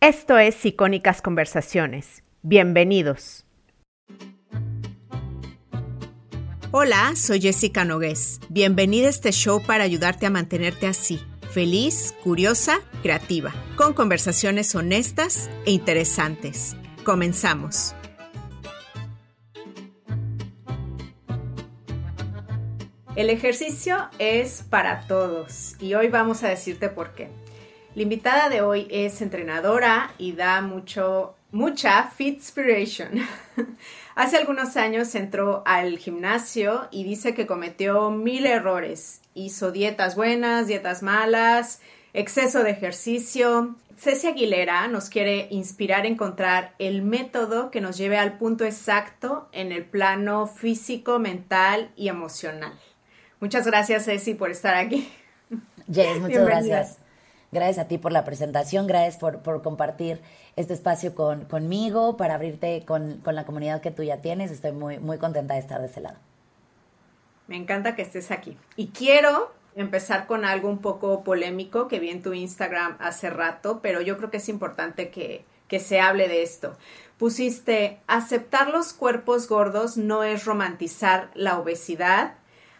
Esto es Icónicas Conversaciones. Bienvenidos. Hola, soy Jessica Nogués. Bienvenida a este show para ayudarte a mantenerte así, feliz, curiosa, creativa, con conversaciones honestas e interesantes. Comenzamos. El ejercicio es para todos y hoy vamos a decirte por qué. La invitada de hoy es entrenadora y da mucho, mucha Fitspiration. Hace algunos años entró al gimnasio y dice que cometió mil errores. Hizo dietas buenas, dietas malas, exceso de ejercicio. Ceci Aguilera nos quiere inspirar a encontrar el método que nos lleve al punto exacto en el plano físico, mental y emocional. Muchas gracias, Ceci, por estar aquí. Jess, muchas gracias. Gracias a ti por la presentación, gracias por, por compartir este espacio con, conmigo, para abrirte con, con, la comunidad que tú ya tienes. Estoy muy, muy contenta de estar de ese lado. Me encanta que estés aquí. Y quiero empezar con algo un poco polémico que vi en tu Instagram hace rato, pero yo creo que es importante que, que se hable de esto. Pusiste, aceptar los cuerpos gordos no es romantizar la obesidad,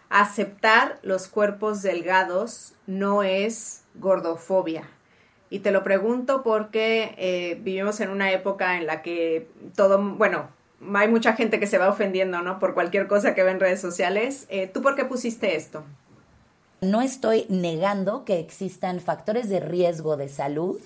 aceptar los cuerpos delgados no es gordofobia. Y te lo pregunto porque eh, vivimos en una época en la que todo, bueno, hay mucha gente que se va ofendiendo, ¿no? Por cualquier cosa que ve en redes sociales. Eh, ¿Tú por qué pusiste esto? No estoy negando que existan factores de riesgo de salud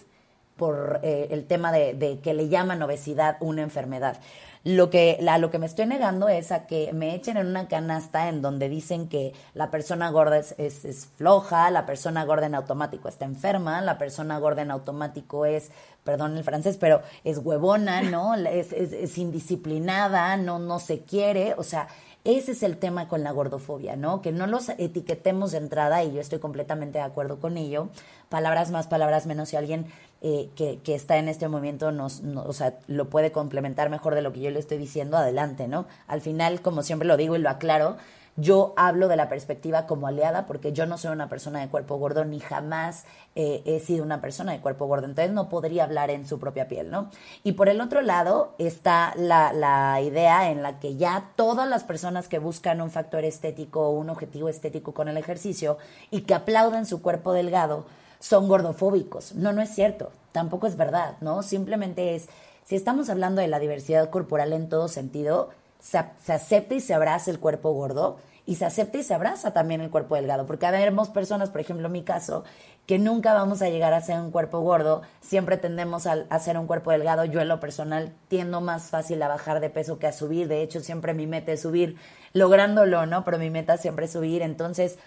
por eh, el tema de, de, que le llaman obesidad una enfermedad. Lo que, la, lo que me estoy negando es a que me echen en una canasta en donde dicen que la persona gorda es, es, floja, la persona gorda en automático está enferma, la persona gorda en automático es, perdón el francés, pero es huevona, ¿no? Es, es, es indisciplinada, no, no se quiere, o sea, ese es el tema con la gordofobia, ¿no? Que no los etiquetemos de entrada, y yo estoy completamente de acuerdo con ello. Palabras más, palabras menos. Si alguien eh, que, que, está en este momento nos, o sea, lo puede complementar mejor de lo que yo le estoy diciendo, adelante, ¿no? Al final, como siempre lo digo y lo aclaro, yo hablo de la perspectiva como aliada porque yo no soy una persona de cuerpo gordo ni jamás eh, he sido una persona de cuerpo gordo, entonces no podría hablar en su propia piel, ¿no? Y por el otro lado está la, la idea en la que ya todas las personas que buscan un factor estético o un objetivo estético con el ejercicio y que aplauden su cuerpo delgado son gordofóbicos. No, no es cierto, tampoco es verdad, ¿no? Simplemente es, si estamos hablando de la diversidad corporal en todo sentido, se, acepta y se abraza el cuerpo gordo y se acepta y se abraza también el cuerpo delgado, porque vemos personas, por ejemplo, en mi caso, que nunca vamos a llegar a ser un cuerpo gordo, siempre tendemos a, a ser un cuerpo delgado. Yo en lo personal tiendo más fácil a bajar de peso que a subir, de hecho siempre mi meta es subir, lográndolo, ¿no? Pero mi meta siempre es subir, entonces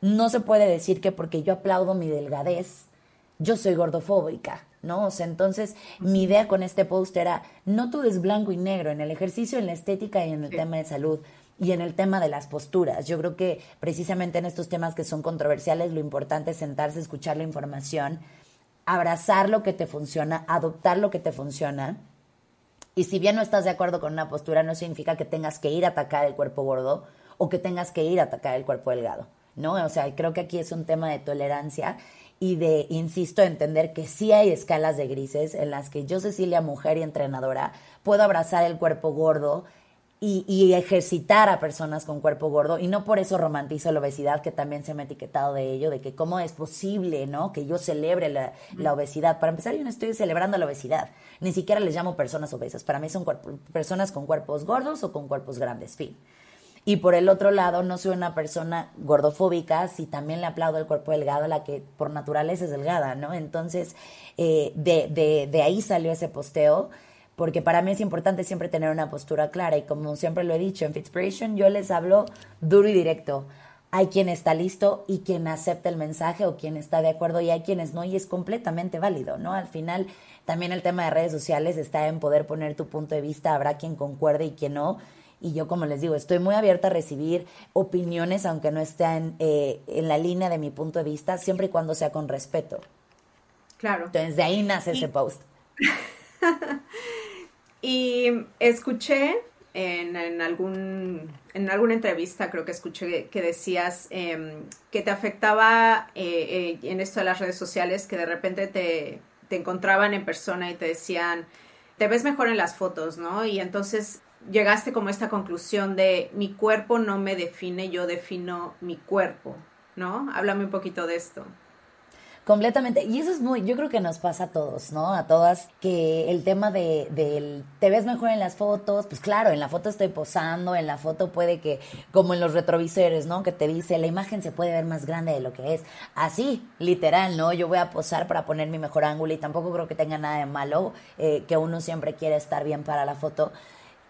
no se puede decir que porque yo aplaudo mi delgadez, yo soy gordofóbica. ¿No? O sea, entonces mi idea con este post era, no todo es blanco y negro, en el ejercicio, en la estética y en el tema de salud y en el tema de las posturas. Yo creo que precisamente en estos temas que son controversiales, lo importante es sentarse, escuchar la información, abrazar lo que te funciona, adoptar lo que te funciona. Y si bien no estás de acuerdo con una postura, no significa que tengas que ir a atacar el cuerpo gordo o que tengas que ir a atacar el cuerpo delgado, ¿no? O sea, creo que aquí es un tema de tolerancia y de, insisto, entender que sí hay escalas de grises en las que yo, Cecilia, mujer y entrenadora, puedo abrazar el cuerpo gordo y, y, ejercitar a personas con cuerpo gordo y no por eso romantizo la obesidad, que también se me ha etiquetado de ello, de que cómo es posible, ¿no? Que yo celebre la, la obesidad. Para empezar, yo no estoy celebrando la obesidad, ni siquiera les llamo personas obesas. Para mí son personas con cuerpos gordos o con cuerpos grandes, fin. Y por el otro lado, no soy una persona gordofóbica, si también le aplaudo el cuerpo delgado, a la que por naturaleza es delgada, ¿no? Entonces, eh, de, de, de ahí salió ese posteo porque para mí es importante siempre tener una postura clara y como siempre lo he dicho en Fitspiration, yo les hablo duro y directo. Hay quien está listo y quien acepta el mensaje o quien está de acuerdo y hay quienes no y es completamente válido, ¿no? Al final también el tema de redes sociales está en poder poner tu punto de vista, habrá quien concuerde y quien no y yo, como les digo, estoy muy abierta a recibir opiniones, aunque no estén eh, en la línea de mi punto de vista, siempre y cuando sea con respeto. Claro. Entonces, de ahí nace ese post. y escuché en, en, algún, en alguna entrevista, creo que escuché que decías eh, que te afectaba eh, eh, en esto de las redes sociales, que de repente te te encontraban en persona y te decían, te ves mejor en las fotos, ¿no? Y entonces llegaste como a esta conclusión de mi cuerpo no me define, yo defino mi cuerpo, ¿no? Háblame un poquito de esto. Completamente. Y eso es muy, yo creo que nos pasa a todos, ¿no? A todas, que el tema de, del te ves mejor en las fotos, pues claro, en la foto estoy posando, en la foto puede que, como en los retrovisores, ¿no? Que te dice, la imagen se puede ver más grande de lo que es. Así, literal, ¿no? Yo voy a posar para poner mi mejor ángulo y tampoco creo que tenga nada de malo, eh, que uno siempre quiere estar bien para la foto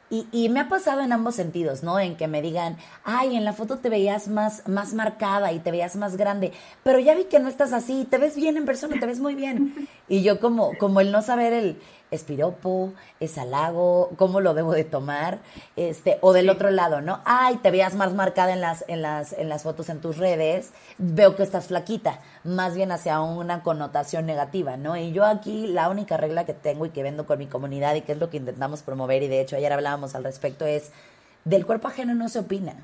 y, y, me ha pasado en ambos sentidos, ¿no? En que me digan, ay, en la foto te veías más, más marcada y te veías más grande, pero ya vi que no estás así, te ves bien en persona, te ves muy bien. Y yo como, como el no saber el, es piropo, es halago, cómo lo debo de tomar, este, o del otro lado, ¿no? Ay, te veas más marcada en las, en las, en las fotos en tus redes, veo que estás flaquita, más bien hacia una connotación negativa, ¿no? Y yo aquí la única regla que tengo y que vendo con mi comunidad y que es lo que intentamos promover, y de hecho ayer hablábamos al respecto, es del cuerpo ajeno no se opina.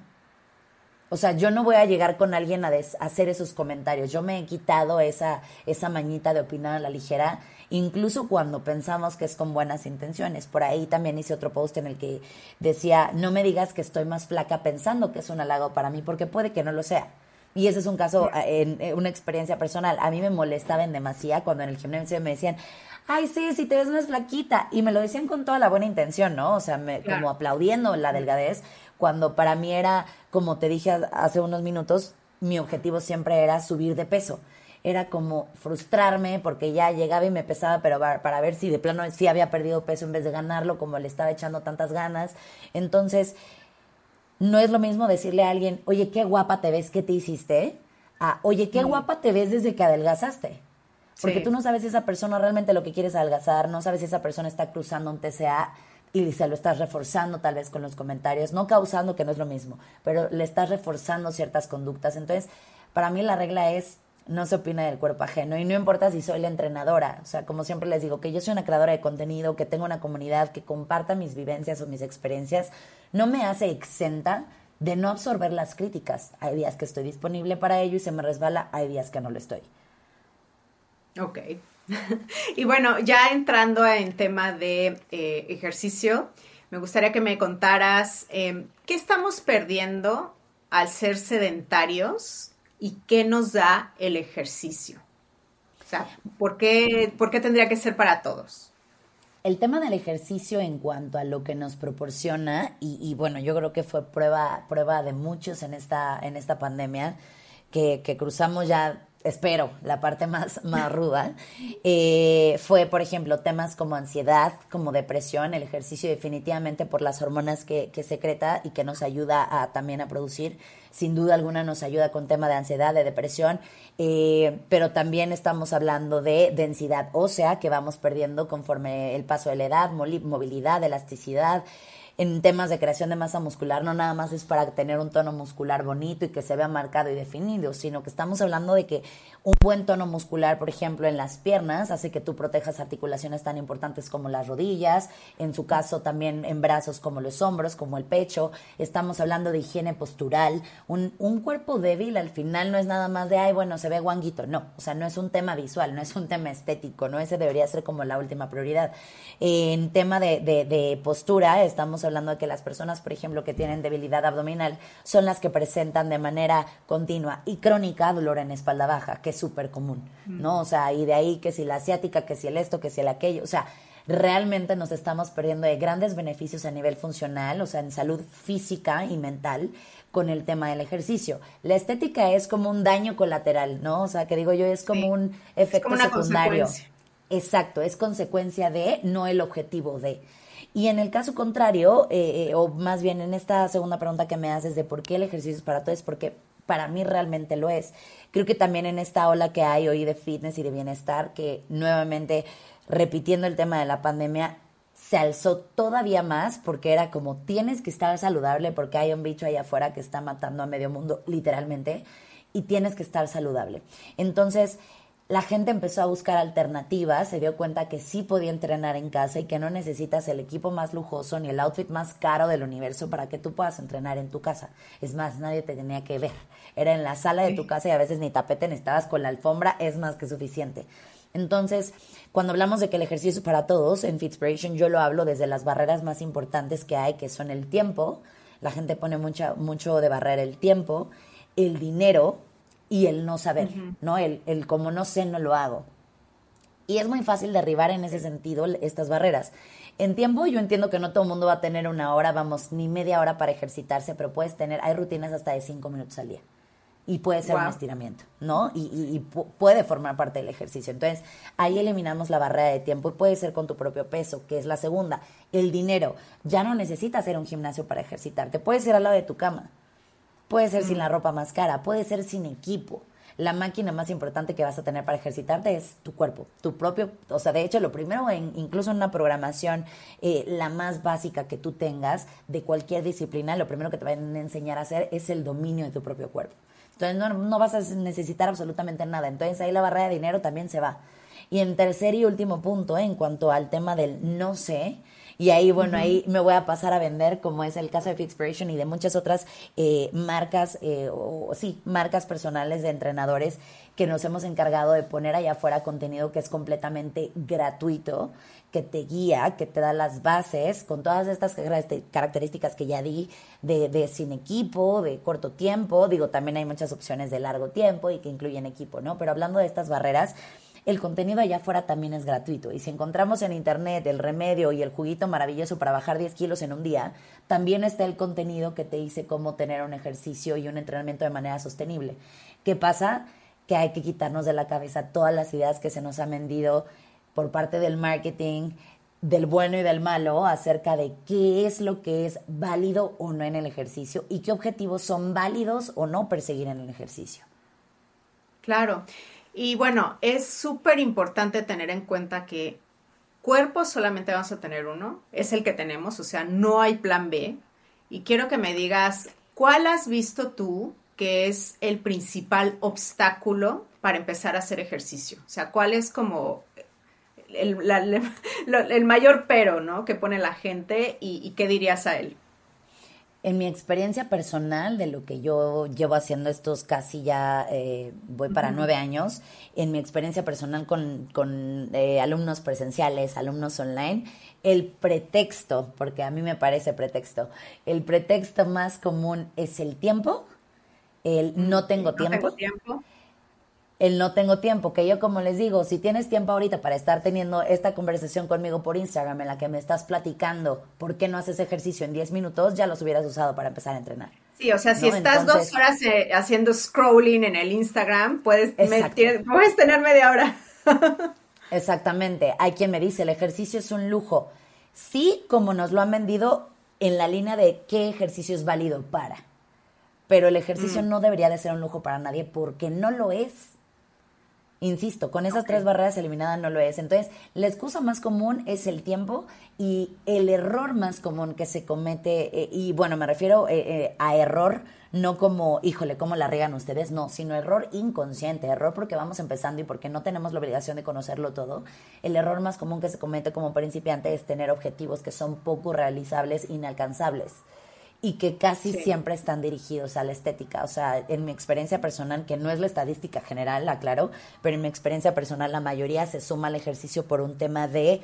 O sea, yo no voy a llegar con alguien a, a hacer esos comentarios. Yo me he quitado esa, esa mañita de opinar a la ligera incluso cuando pensamos que es con buenas intenciones. Por ahí también hice otro post en el que decía, no me digas que estoy más flaca pensando que es un halago para mí, porque puede que no lo sea. Y ese es un caso, en, una experiencia personal. A mí me molestaba en demasía cuando en el gimnasio me decían, ay, sí, si te ves más flaquita. Y me lo decían con toda la buena intención, ¿no? O sea, me, como aplaudiendo la delgadez, cuando para mí era, como te dije hace unos minutos, mi objetivo siempre era subir de peso era como frustrarme porque ya llegaba y me pesaba, pero para, ver si de plano sí había perdido peso en vez de ganarlo, como le estaba echando tantas ganas. Entonces, no es lo mismo decirle a alguien, oye, qué guapa te ves, ¿qué te hiciste? A, oye, qué guapa te ves desde que adelgazaste. Porque tú no sabes si esa persona realmente lo que quiere es adelgazar, no sabes si esa persona está cruzando un TCA y se lo estás reforzando tal vez con los comentarios, no causando que no es lo mismo, pero le estás reforzando ciertas conductas. Entonces, para mí la regla es no se opina del cuerpo ajeno y no importa si soy la entrenadora, o sea, como siempre les digo, que yo soy una creadora de contenido, que tengo una comunidad que comparta mis vivencias o mis experiencias, no me hace exenta de no absorber las críticas. Hay días que estoy disponible para ello y se me resbala, hay días que no lo estoy. Ok. y bueno, ya entrando en tema de eh, ejercicio, me gustaría que me contaras em, qué estamos perdiendo al ser sedentarios y qué nos da el ejercicio. O sea, ¿por qué, ¿por qué tendría que ser para todos? El tema del ejercicio en cuanto a lo que nos proporciona, y, bueno, yo creo que fue prueba, prueba de muchos en esta, en esta pandemia, que, que cruzamos ya espero, la parte más, más ruda, eh, fue, por ejemplo, temas como ansiedad, como depresión, el ejercicio definitivamente por las hormonas que, que secreta y que nos ayuda a, también a producir. Sin duda alguna nos ayuda con tema de ansiedad, de depresión, eh, pero también estamos hablando de densidad ósea que vamos perdiendo conforme el paso de la edad, movilidad, elasticidad en temas de creación de masa muscular no nada más es para tener un tono muscular bonito y que se vea marcado y definido, sino que estamos hablando de que un buen tono muscular, por ejemplo, en las piernas, hace que tú protejas articulaciones tan importantes como las rodillas, en su caso también en brazos como los hombros, como el pecho. Estamos hablando de higiene postural. Un, cuerpo débil al final no es nada más de, ay, bueno, se ve guanguito. No, o sea, no es un tema visual, no es un tema estético, ¿no? Ese debería ser como la última prioridad. En tema de, postura, estamos hablando de que las personas, por ejemplo, que tienen debilidad abdominal, son las que presentan de manera continua y crónica dolor en espalda baja, súper común, ¿no? O sea, y de ahí que si la asiática, que si el esto, que si el aquello, o sea, realmente nos estamos perdiendo de grandes beneficios a nivel funcional, o sea, en salud física y mental con el tema del ejercicio. La estética es como un daño colateral, ¿no? O sea, que digo yo, es como un efecto secundario. Exacto, es consecuencia de, no el objetivo de. Y en el caso contrario, eh, eh, o más bien en esta segunda pregunta que me haces de por qué el ejercicio es para todo, es porque para mí realmente lo es. Creo que también en esta ola que hay hoy de fitness y de bienestar, que nuevamente, repitiendo el tema de la pandemia, se alzó todavía más porque era como tienes que estar saludable porque hay un bicho allá afuera que está matando a medio mundo, literalmente, y tienes que estar saludable. Entonces, la gente empezó a buscar alternativas, se dio cuenta que sí podía entrenar en casa y que no necesitas el equipo más lujoso ni el outfit más caro del universo para que tú puedas entrenar en tu casa. Es más, nadie te tenía que ver. Era en la sala de tu casa y a veces ni tapete necesitabas con la alfombra, es más que suficiente. Entonces, cuando hablamos de que el ejercicio es para todos, en Fitspiration yo lo hablo desde las barreras más importantes que hay, que son el tiempo. La gente pone mucha, mucho de barrera el tiempo, el dinero y el no saber, ¿no? El, el como no sé, no lo hago. Y es muy fácil derribar en ese sentido estas barreras. En tiempo yo entiendo que no todo el mundo va a tener una hora, vamos, ni media hora para ejercitarse, pero puedes tener, hay rutinas hasta de cinco minutos al día. Y puede ser un estiramiento, ¿no? Y, y, puede formar parte del ejercicio. Entonces, ahí eliminamos la barrera de tiempo y puede ser con tu propio peso, que es la segunda. El dinero. Ya no necesitas hacer un gimnasio para ejercitarte. Puede ser al lado de tu cama. Puede ser sin la ropa más cara. Puede ser sin equipo la máquina más importante que vas a tener para ejercitarte es tu cuerpo, tu propio, o sea, de hecho lo primero, en, incluso en una programación, eh, la más básica que tú tengas de cualquier disciplina, lo primero que te van a enseñar a hacer es el dominio de tu propio cuerpo. Entonces no, no vas a necesitar absolutamente nada, entonces ahí la barrera de dinero también se va. Y en tercer y último punto, en cuanto al tema del no sé, y ahí, bueno, ahí me voy a pasar a vender, como es el caso de Fitspiration y de muchas otras eh, marcas, eh, o sí, marcas personales de entrenadores que nos hemos encargado de poner allá afuera contenido que es completamente gratuito, que te guía, que te da las bases con todas estas características que ya di de, de, sin equipo, de corto tiempo, digo, también hay muchas opciones de largo tiempo y que incluyen equipo, ¿no? Pero hablando de estas barreras, el contenido allá afuera también es gratuito. Y si encontramos en internet el remedio y el juguito maravilloso para bajar 10 kilos en un día, también está el contenido que te dice cómo tener un ejercicio y un entrenamiento de manera sostenible. ¿Qué pasa? Que hay que quitarnos de la cabeza todas las ideas que se nos han vendido por parte del marketing, del bueno y del malo acerca de qué es lo que es válido o no en el ejercicio y qué objetivos son válidos o no perseguir en el ejercicio. Claro. Y bueno, es súper importante tener en cuenta que cuerpo solamente vamos a tener uno, es el que tenemos, o sea, no hay plan B. Y quiero que me digas, ¿cuál has visto tú que es el principal obstáculo para empezar a hacer ejercicio? O sea, ¿cuál es como el, mayor pero, ¿no? Que pone la gente y qué dirías a él? En mi experiencia personal, de lo que yo llevo haciendo estos casi ya, eh, voy para nueve años, en mi experiencia personal con, con eh, alumnos presenciales, alumnos online, el pretexto, porque a mí me parece pretexto, el pretexto más común es el tiempo, el no tengo tiempo. Tengo tiempo el no tengo tiempo, que yo como les digo, si tienes tiempo ahorita para estar teniendo esta conversación conmigo por Instagram en la que me estás platicando por qué no haces ejercicio en 10 minutos, ya los hubieras usado para empezar a entrenar. Sí, o sea, si estás dos horas eh, haciendo scrolling en el Instagram, puedes, puedes tener media hora. Exactamente. Hay quien me dice, el ejercicio es un lujo. Sí, como nos lo han vendido en la línea de qué ejercicio es válido para. Pero el ejercicio mm. no debería de ser un lujo para nadie porque no lo es. Insisto, con esas tres barreras eliminadas no lo es. Entonces, la excusa más común es el tiempo y el error más común que se comete, eh, y bueno, me refiero eh, eh, a error, no como, híjole, ¿cómo la riegan ustedes? No, sino error inconsciente, error porque vamos empezando y porque no tenemos la obligación de conocerlo todo. El error más común que se comete como principiante es tener objetivos que son poco realizables, inalcanzables y que casi siempre están dirigidos a la estética. O sea, en mi experiencia personal, que no es la estadística general, aclaro, pero en mi experiencia personal la mayoría se suma al ejercicio por un tema de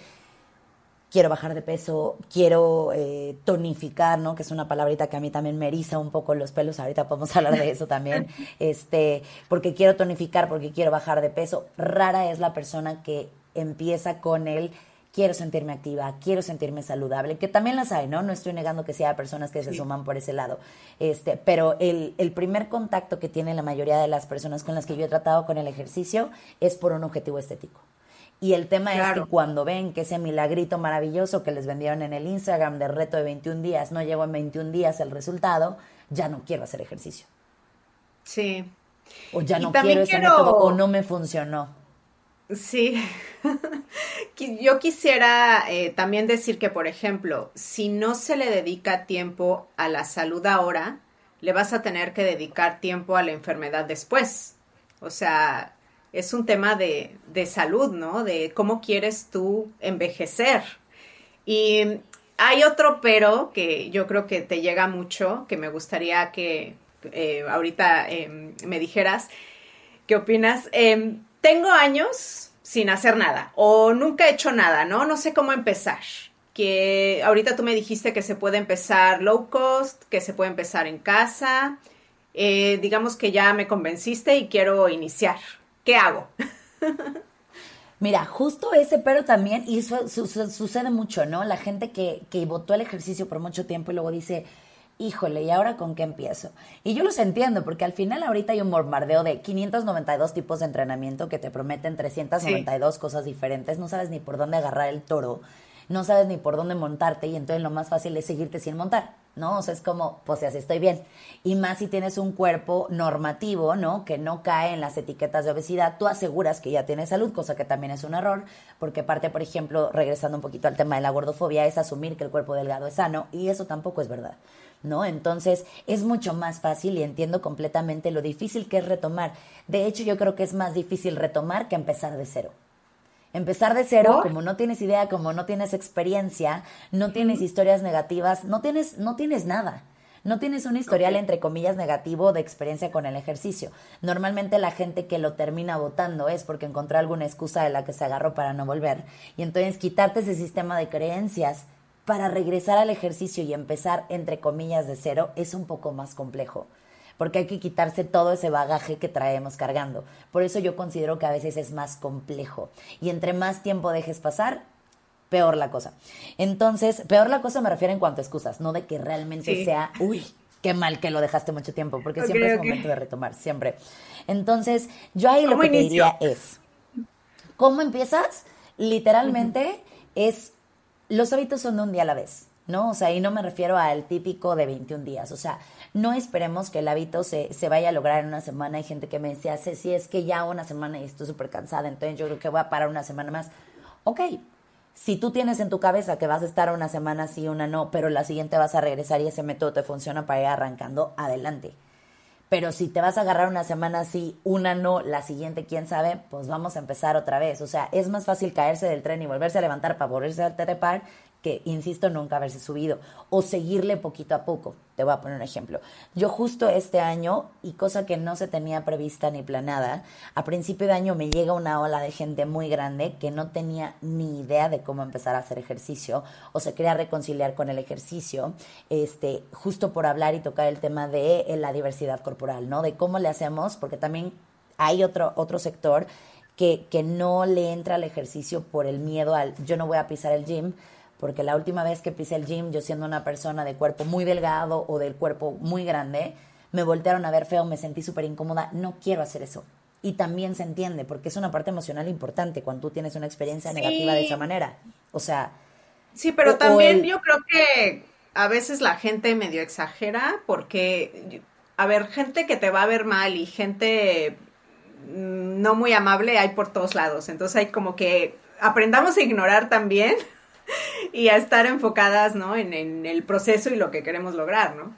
quiero bajar de peso, quiero eh, tonificar, ¿no? Que es una palabrita que a mí también me eriza un poco los pelos, ahorita podemos hablar de eso también, este, porque quiero tonificar, porque quiero bajar de peso. Rara es la persona que empieza con el quiero sentirme activa, quiero sentirme saludable, que también las hay, ¿no? No estoy negando que sea personas que se suman por ese lado. Este, pero el, el, primer contacto que tiene la mayoría de las personas con las que yo he tratado con el ejercicio es por un objetivo estético. Y el tema es que cuando ven que ese milagrito maravilloso que les vendieron en el Instagram de reto de 21 días, no llegó en 21 días el resultado, ya no quiero hacer ejercicio. Sí. O ya no quiero ese método o no me funcionó. Sí, yo quisiera eh, también decir que, por ejemplo, si no se le dedica tiempo a la salud ahora, le vas a tener que dedicar tiempo a la enfermedad después. O sea, es un tema de, de salud, ¿no? De cómo quieres tú envejecer. Y hay otro pero que yo creo que te llega mucho, que me gustaría que eh, ahorita em, me dijeras, ¿qué opinas? Em, tengo años sin hacer nada o nunca he hecho nada, ¿no? No sé cómo empezar. Que ahorita tú me dijiste que se puede empezar low cost, que se puede empezar en casa. Eh, digamos que ya me convenciste y quiero iniciar. ¿Qué hago? Mira, justo ese, pero también, y eso sucede mucho, ¿no? La gente que, que votó el ejercicio por mucho tiempo y luego dice, híjole, ¿y ahora con qué empiezo? Y yo los entiendo, porque al final ahorita hay un bombardeo de 592 tipos de entrenamiento que te prometen 392 cosas diferentes, no sabes ni por dónde agarrar el toro, no sabes ni por dónde montarte y entonces lo más fácil es seguirte sin montar, ¿no? O sea, es como, pues así estoy bien. Y más si tienes un cuerpo normativo, ¿no? Que no cae en las etiquetas de obesidad, tú aseguras que ya tienes salud, cosa que también es un error, porque parte, por ejemplo, regresando un poquito al tema de la gordofobia, es asumir que el cuerpo delgado es sano y eso tampoco es verdad. ¿No? Entonces es mucho más fácil y entiendo completamente lo difícil que es retomar. De hecho, yo creo que es más difícil retomar que empezar de cero. Empezar de cero, como no tienes idea, como no tienes experiencia, no tienes historias negativas, no tienes, no tienes nada. No tienes un historial, entre comillas, negativo de experiencia con el ejercicio. Normalmente la gente que lo termina votando es porque encontró alguna excusa de la que se agarró para no volver. Y entonces quitarte ese sistema de creencias para regresar al ejercicio y empezar, entre comillas, de cero, es un poco más complejo, porque hay que quitarse todo ese bagaje que traemos cargando. Por eso yo considero que a veces es más complejo. Y entre más tiempo dejes pasar, peor la cosa. Entonces, peor la cosa me refiero en cuanto a excusas, no de que realmente sea, uy, qué mal que lo dejaste mucho tiempo, porque siempre es momento de retomar, siempre. Entonces, yo ahí lo que te diría es, ¿cómo empiezas? Literalmente es los hábitos son de un día a la vez, ¿no? O sea, y no me refiero al típico de 21 días. O sea, no esperemos que el hábito se, se vaya a lograr en una semana. Hay gente que me decía, si es que ya una semana y estoy súper cansada, entonces yo creo que voy a parar una semana más. Ok, si tú tienes en tu cabeza que vas a estar una semana sí, una no, pero la siguiente vas a regresar y ese método te funciona para ir arrancando, adelante. Pero si te vas a agarrar una semana sí, una no, la siguiente quién sabe, pues vamos a empezar otra vez. O sea, es más fácil caerse del tren y volverse a levantar para volverse a trepar que, insisto, nunca haberse subido o seguirle poquito a poco. Te voy a poner un ejemplo. Yo justo este año, y cosa que no se tenía prevista ni planada, a principio de año me llega una ola de gente muy grande que no tenía ni idea de cómo empezar a hacer ejercicio o se quería reconciliar con el ejercicio, este, justo por hablar y tocar el tema de eh, la diversidad corporal, ¿no? De cómo le hacemos, porque también hay otro, otro sector que, que no le entra al ejercicio por el miedo al yo no voy a pisar el gym, porque la última vez que pisé el gym, yo siendo una persona de cuerpo muy delgado o del cuerpo muy grande, me voltearon a ver feo, me sentí súper incómoda, no quiero hacer eso. Y también se entiende, porque es una parte emocional importante cuando tú tienes una experiencia negativa de esa manera. O sea... Sí, pero también yo creo que a veces la gente medio exagera porque, a ver, gente que te va a ver mal y gente mm, no muy amable hay por todos lados. Entonces hay como que aprendamos a ignorar también y a estar enfocadas, ¿no? En, en, el proceso y lo que queremos lograr, ¿no?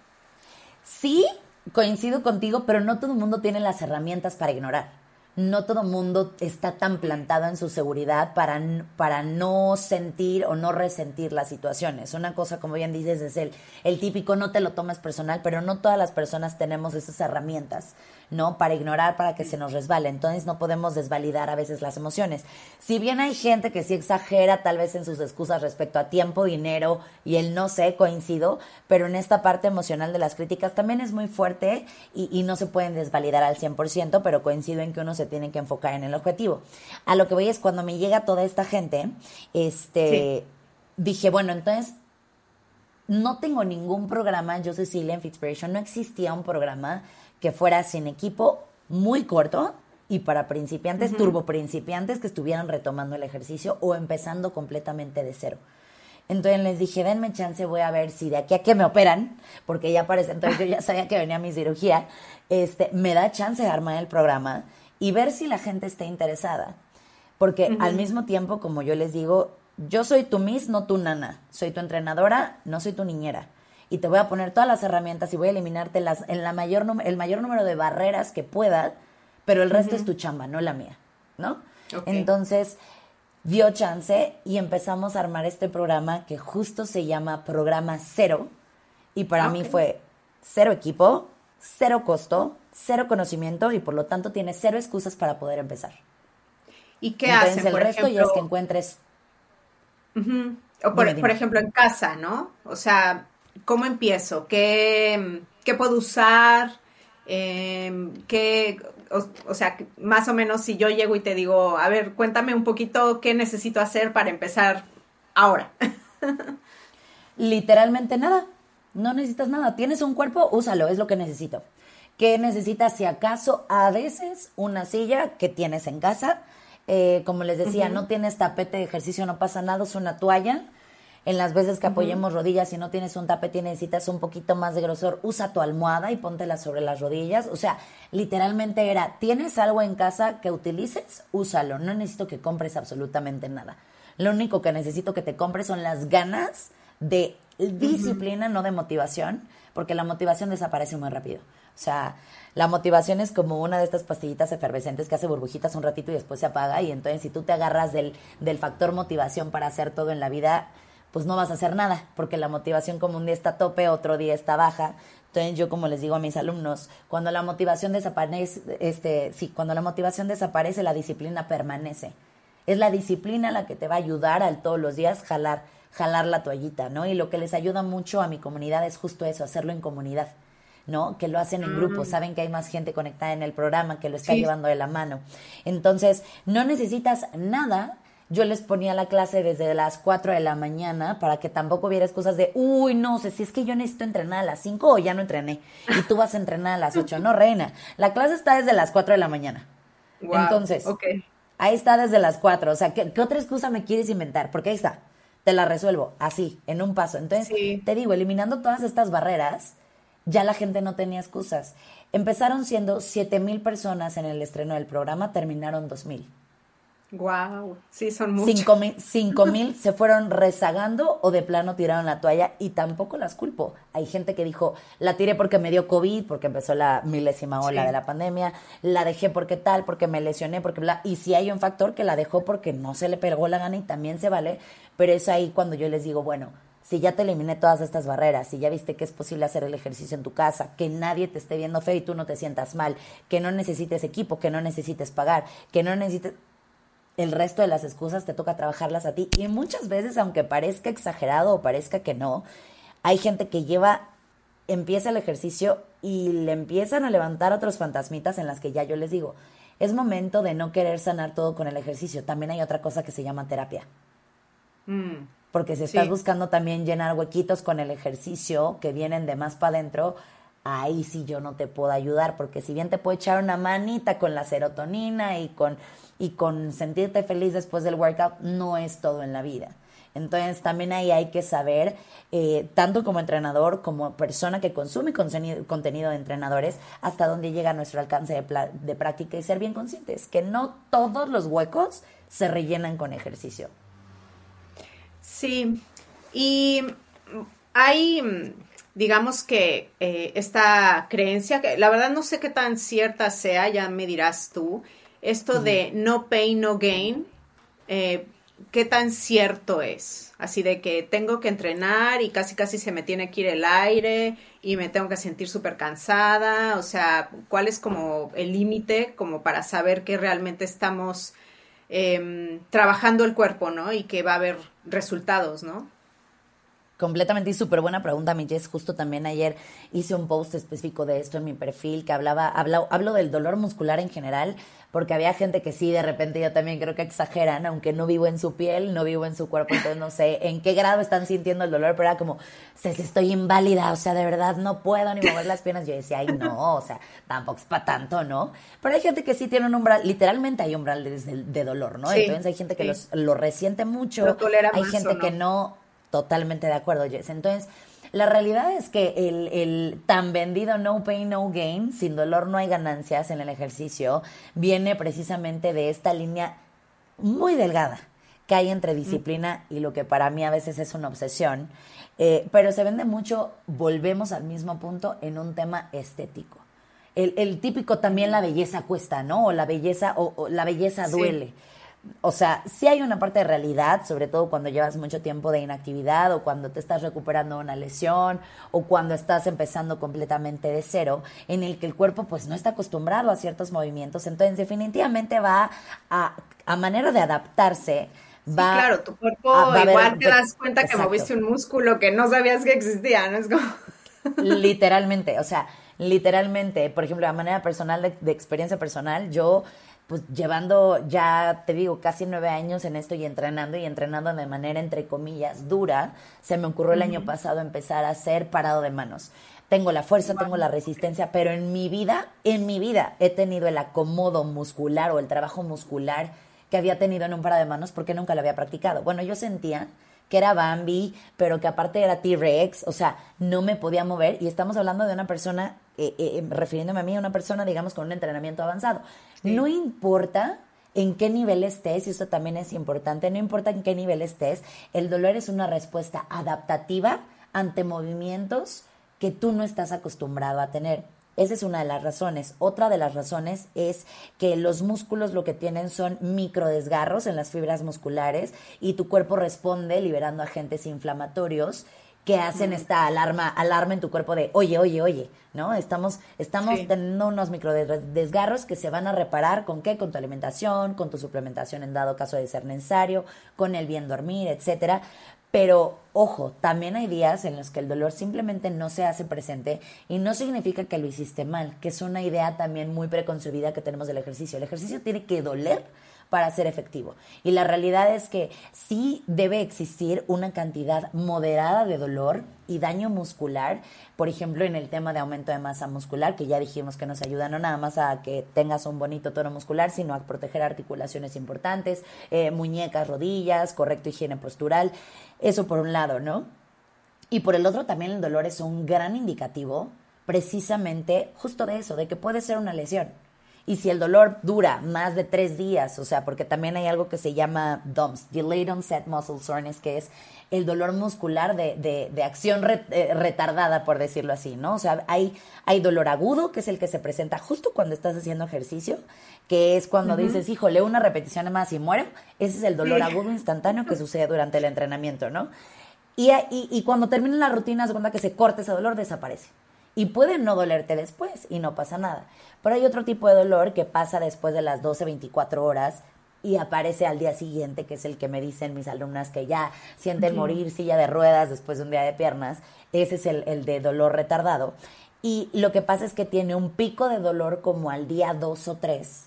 Sí, coincido contigo, pero no todo el mundo tiene las herramientas para ignorar. No todo el mundo está tan plantado en su seguridad para, para no sentir o no resentir las situaciones. Una cosa, como bien dices, es el, el típico no te lo tomes personal, pero no todas las personas tenemos esas herramientas. ¿No? Para ignorar, para que se nos resbale. Entonces no podemos desvalidar a veces las emociones. Si bien hay gente que sí exagera tal vez en sus excusas respecto a tiempo, dinero y el no sé, coincido, pero en esta parte emocional de las críticas también es muy fuerte y, no se pueden desvalidar al 100%, pero coincido en que uno se tiene que enfocar en el objetivo. A lo que voy es cuando me llega toda esta gente, este, dije, bueno, entonces no tengo ningún programa, yo Cecilia en Fitspiration, no existía un programa que fuera sin equipo, muy corto y para principiantes, turbo principiantes que estuvieran retomando el ejercicio o empezando completamente de cero. Entonces les dije, denme chance, voy a ver si de aquí a que me operan, porque ya parece, entonces yo ya sabía que venía mi cirugía, este, me da chance de armar el programa y ver si la gente está interesada. Porque al mismo tiempo, como yo les digo, yo soy tu miss, no tu nana. Soy tu entrenadora, no soy tu niñera y te voy a poner todas las herramientas y voy a eliminarte las, en la mayor, el mayor número de barreras que pueda, pero el resto es tu chamba, no la mía, ¿no? Entonces, dio chance y empezamos a armar este programa que justo se llama Programa Cero y para mí fue cero equipo, cero costo, cero conocimiento y por lo tanto tiene cero excusas para poder empezar. ¿Y qué hacen? el resto ya es que encuentres... O por, ejemplo, en casa, ¿no? O sea, ¿cómo empiezo? ¿Qué, qué puedo usar? Eh, ¿qué, o, sea, más o menos si yo llego y te digo, a ver, cuéntame un poquito qué necesito hacer para empezar ahora. Literalmente nada. No necesitas nada. Tienes un cuerpo, úsalo, es lo que necesito. ¿Qué necesitas? Si acaso, a veces, una silla que tienes en casa. Eh, como les decía, no tienes tapete de ejercicio, no pasa nada, es una toalla en las veces que apoyemos rodillas, si no tienes un tapete y necesitas un poquito más de grosor, usa tu almohada y póntela sobre las rodillas. O sea, literalmente era, ¿tienes algo en casa que utilices? Úsalo. No necesito que compres absolutamente nada. Lo único que necesito que te compres son las ganas de disciplina, no de motivación, porque la motivación desaparece muy rápido. O sea, la motivación es como una de estas pastillitas efervescentes que hace burbujitas un ratito y después se apaga. Y entonces, si tú te agarras del, del factor motivación para hacer todo en la vida, pues no vas a hacer nada, porque la motivación como un día está a tope, otro día está baja. Entonces yo como les digo a mis alumnos, cuando la motivación desaparece, este, sí, cuando la motivación desaparece, la disciplina permanece. Es la disciplina la que te va a ayudar al todos los días jalar, jalar la toallita, ¿no? Y lo que les ayuda mucho a mi comunidad es justo eso, hacerlo en comunidad. ¿no? Que lo hacen en grupo, mm. saben que hay más gente conectada en el programa que lo está llevando de la mano. Entonces, no necesitas nada yo les ponía la clase desde las 4 de la mañana para que tampoco hubiera excusas de, uy, no sé, si es que yo necesito entrenar a las 5 o ya no entrené y tú vas a entrenar a las 8. No, reina, la clase está desde las 4 de la mañana. Entonces, ahí está desde las 4. O sea, ¿qué, otra excusa me quieres inventar? Porque ahí está, te la resuelvo así, en un paso. Entonces, te digo, eliminando todas estas barreras, ya la gente no tenía excusas. Empezaron siendo 7 mil personas en el estreno del programa, terminaron 2 mil. Wow, sí, son muchos. Cinco mil, se fueron rezagando o de plano tiraron la toalla y tampoco las culpo. Hay gente que dijo, la tiré porque me dio COVID, porque empezó la milésima ola de la pandemia, la dejé porque tal, porque me lesioné, porque bla. Y si hay un factor que la dejó porque no se le pegó la gana y también se vale, pero es ahí cuando yo les digo, bueno, si ya te eliminé todas estas barreras, si ya viste que es posible hacer el ejercicio en tu casa, que nadie te esté viendo feo y tú no te sientas mal, que no necesites equipo, que no necesites pagar, que no necesites el resto de las excusas te toca trabajarlas a ti. Y muchas veces, aunque parezca exagerado o parezca que no, hay gente que lleva, empieza el ejercicio y le empiezan a levantar otros fantasmitas en las que ya yo les digo, es momento de no querer sanar todo con el ejercicio. También hay otra cosa que se llama terapia. Mm. Porque si estás buscando también llenar huequitos con el ejercicio que vienen de más para adentro, ahí sí yo no te puedo ayudar, porque si bien te puedo echar una manita con la serotonina y con y con sentirte feliz después del workout no es todo en la vida. Entonces también ahí hay que saber, eh, tanto como entrenador, como persona que consume contenido, de entrenadores, hasta dónde llega nuestro alcance de, de práctica y ser bien conscientes, que no todos los huecos se rellenan con ejercicio. Sí, y hay, digamos que eh, esta creencia, que la verdad no sé qué tan cierta sea, ya me dirás tú, esto de no pain, no gain, eh, ¿qué tan cierto es? Así de que tengo que entrenar y casi casi se me tiene que ir el aire y me tengo que sentir súper cansada, o sea, ¿cuál es como el límite como para saber que realmente estamos em, trabajando el cuerpo, ¿no? Y que va a haber resultados, ¿no? Completamente y súper buena pregunta, mi Jess. Justo también ayer hice un post específico de esto en mi perfil que hablaba, hablo, hablo del dolor muscular en general, porque había gente que sí, de repente yo también creo que exageran, aunque no vivo en su piel, no vivo en su cuerpo, entonces no sé en qué grado están sintiendo el dolor, pero era como, se estoy inválida, o sea, de verdad no puedo ni mover las piernas. Yo decía, ay, no, o sea, tampoco es para tanto, ¿no? Pero hay gente que sí tiene un umbral, literalmente hay umbral de, de dolor, ¿no? entonces hay gente que los, lo resiente mucho, hay gente que no Totalmente de acuerdo, Jess. Entonces, la realidad es que el, el, tan vendido no pain, no gain, sin dolor no hay ganancias en el ejercicio, viene precisamente de esta línea muy delgada que hay entre disciplina y lo que para mí a veces es una obsesión, eh, pero se vende mucho, volvemos al mismo punto, en un tema estético. El, el típico también la belleza cuesta, ¿no? O la belleza, o, la belleza duele. O sea, sí hay una parte de realidad, sobre todo cuando llevas mucho tiempo de inactividad o cuando te estás recuperando una lesión o cuando estás empezando completamente de cero, en el que el cuerpo pues no está acostumbrado a ciertos movimientos. Entonces, definitivamente va a, a manera de adaptarse. Va claro, tu cuerpo igual te das cuenta que moviste un músculo que no sabías que existía, ¿no? Es como... Literalmente, o sea, literalmente, por ejemplo, de manera personal, de experiencia personal, yo pues llevando ya, te digo, casi nueve años en esto y entrenando y entrenando de manera, entre comillas, dura, se me ocurrió el año pasado empezar a hacer parado de manos. Tengo la fuerza, tengo la resistencia, pero en mi vida, en mi vida he tenido el acomodo muscular o el trabajo muscular que había tenido en un parado de manos porque nunca lo había practicado. Bueno, yo sentía que era Bambi, pero que aparte era T-Rex, o sea, no me podía mover y estamos hablando de una persona, eh, eh, refiriéndome a mí, una persona, digamos, con un entrenamiento avanzado. No importa en qué nivel estés, y esto también es importante, no importa en qué nivel estés, el dolor es una respuesta adaptativa ante movimientos que tú no estás acostumbrado a tener. Esa es una de las razones. Otra de las razones es que los músculos lo que tienen son microdesgarros en las fibras musculares y tu cuerpo responde liberando agentes inflamatorios que hacen esta alarma, alarma en tu cuerpo de, oye, oye, oye, ¿no? Estamos, estamos teniendo unos micro desgarros que se van a reparar con qué? Con tu alimentación, con tu suplementación en dado caso de ser necesario, con el bien dormir, etcétera. Pero ojo, también hay días en los que el dolor simplemente no se hace presente y no significa que lo hiciste mal, que es una idea también muy preconcebida que tenemos del ejercicio. El ejercicio tiene que doler para ser efectivo. Y la realidad es que sí debe existir una cantidad moderada de dolor y daño muscular, por ejemplo, en el tema de aumento de masa muscular, que ya dijimos que nos ayuda no nada más a que tengas un bonito tono muscular, sino a proteger articulaciones importantes, eh, muñecas, rodillas, correcto higiene postural. Eso por un lado, ¿no? Y por el otro también el dolor es un gran indicativo precisamente justo de eso, de que puede ser una lesión. Y si el dolor dura más de tres días, o sea, porque también hay algo que se llama DOMS, Delayed Onset Muscle Soreness, que es el dolor muscular de, de, acción eh, retardada, por decirlo así, ¿no? O sea, hay, hay dolor agudo, que es el que se presenta justo cuando estás haciendo ejercicio, que es cuando dices, híjole, una repetición más y muero. Ese es el dolor agudo instantáneo que sucede durante el entrenamiento, ¿no? Y, y, y cuando termina la rutina, segunda que se corte ese dolor, desaparece. Y puede no dolerte después y no pasa nada. Pero hay otro tipo de dolor que pasa después de las 12, 24 horas y aparece al día siguiente, que es el que me dicen mis alumnas que ya sienten morir silla de ruedas después de un día de piernas. Ese es el, de dolor retardado. Y lo que pasa es que tiene un pico de dolor como al día 2 o 3.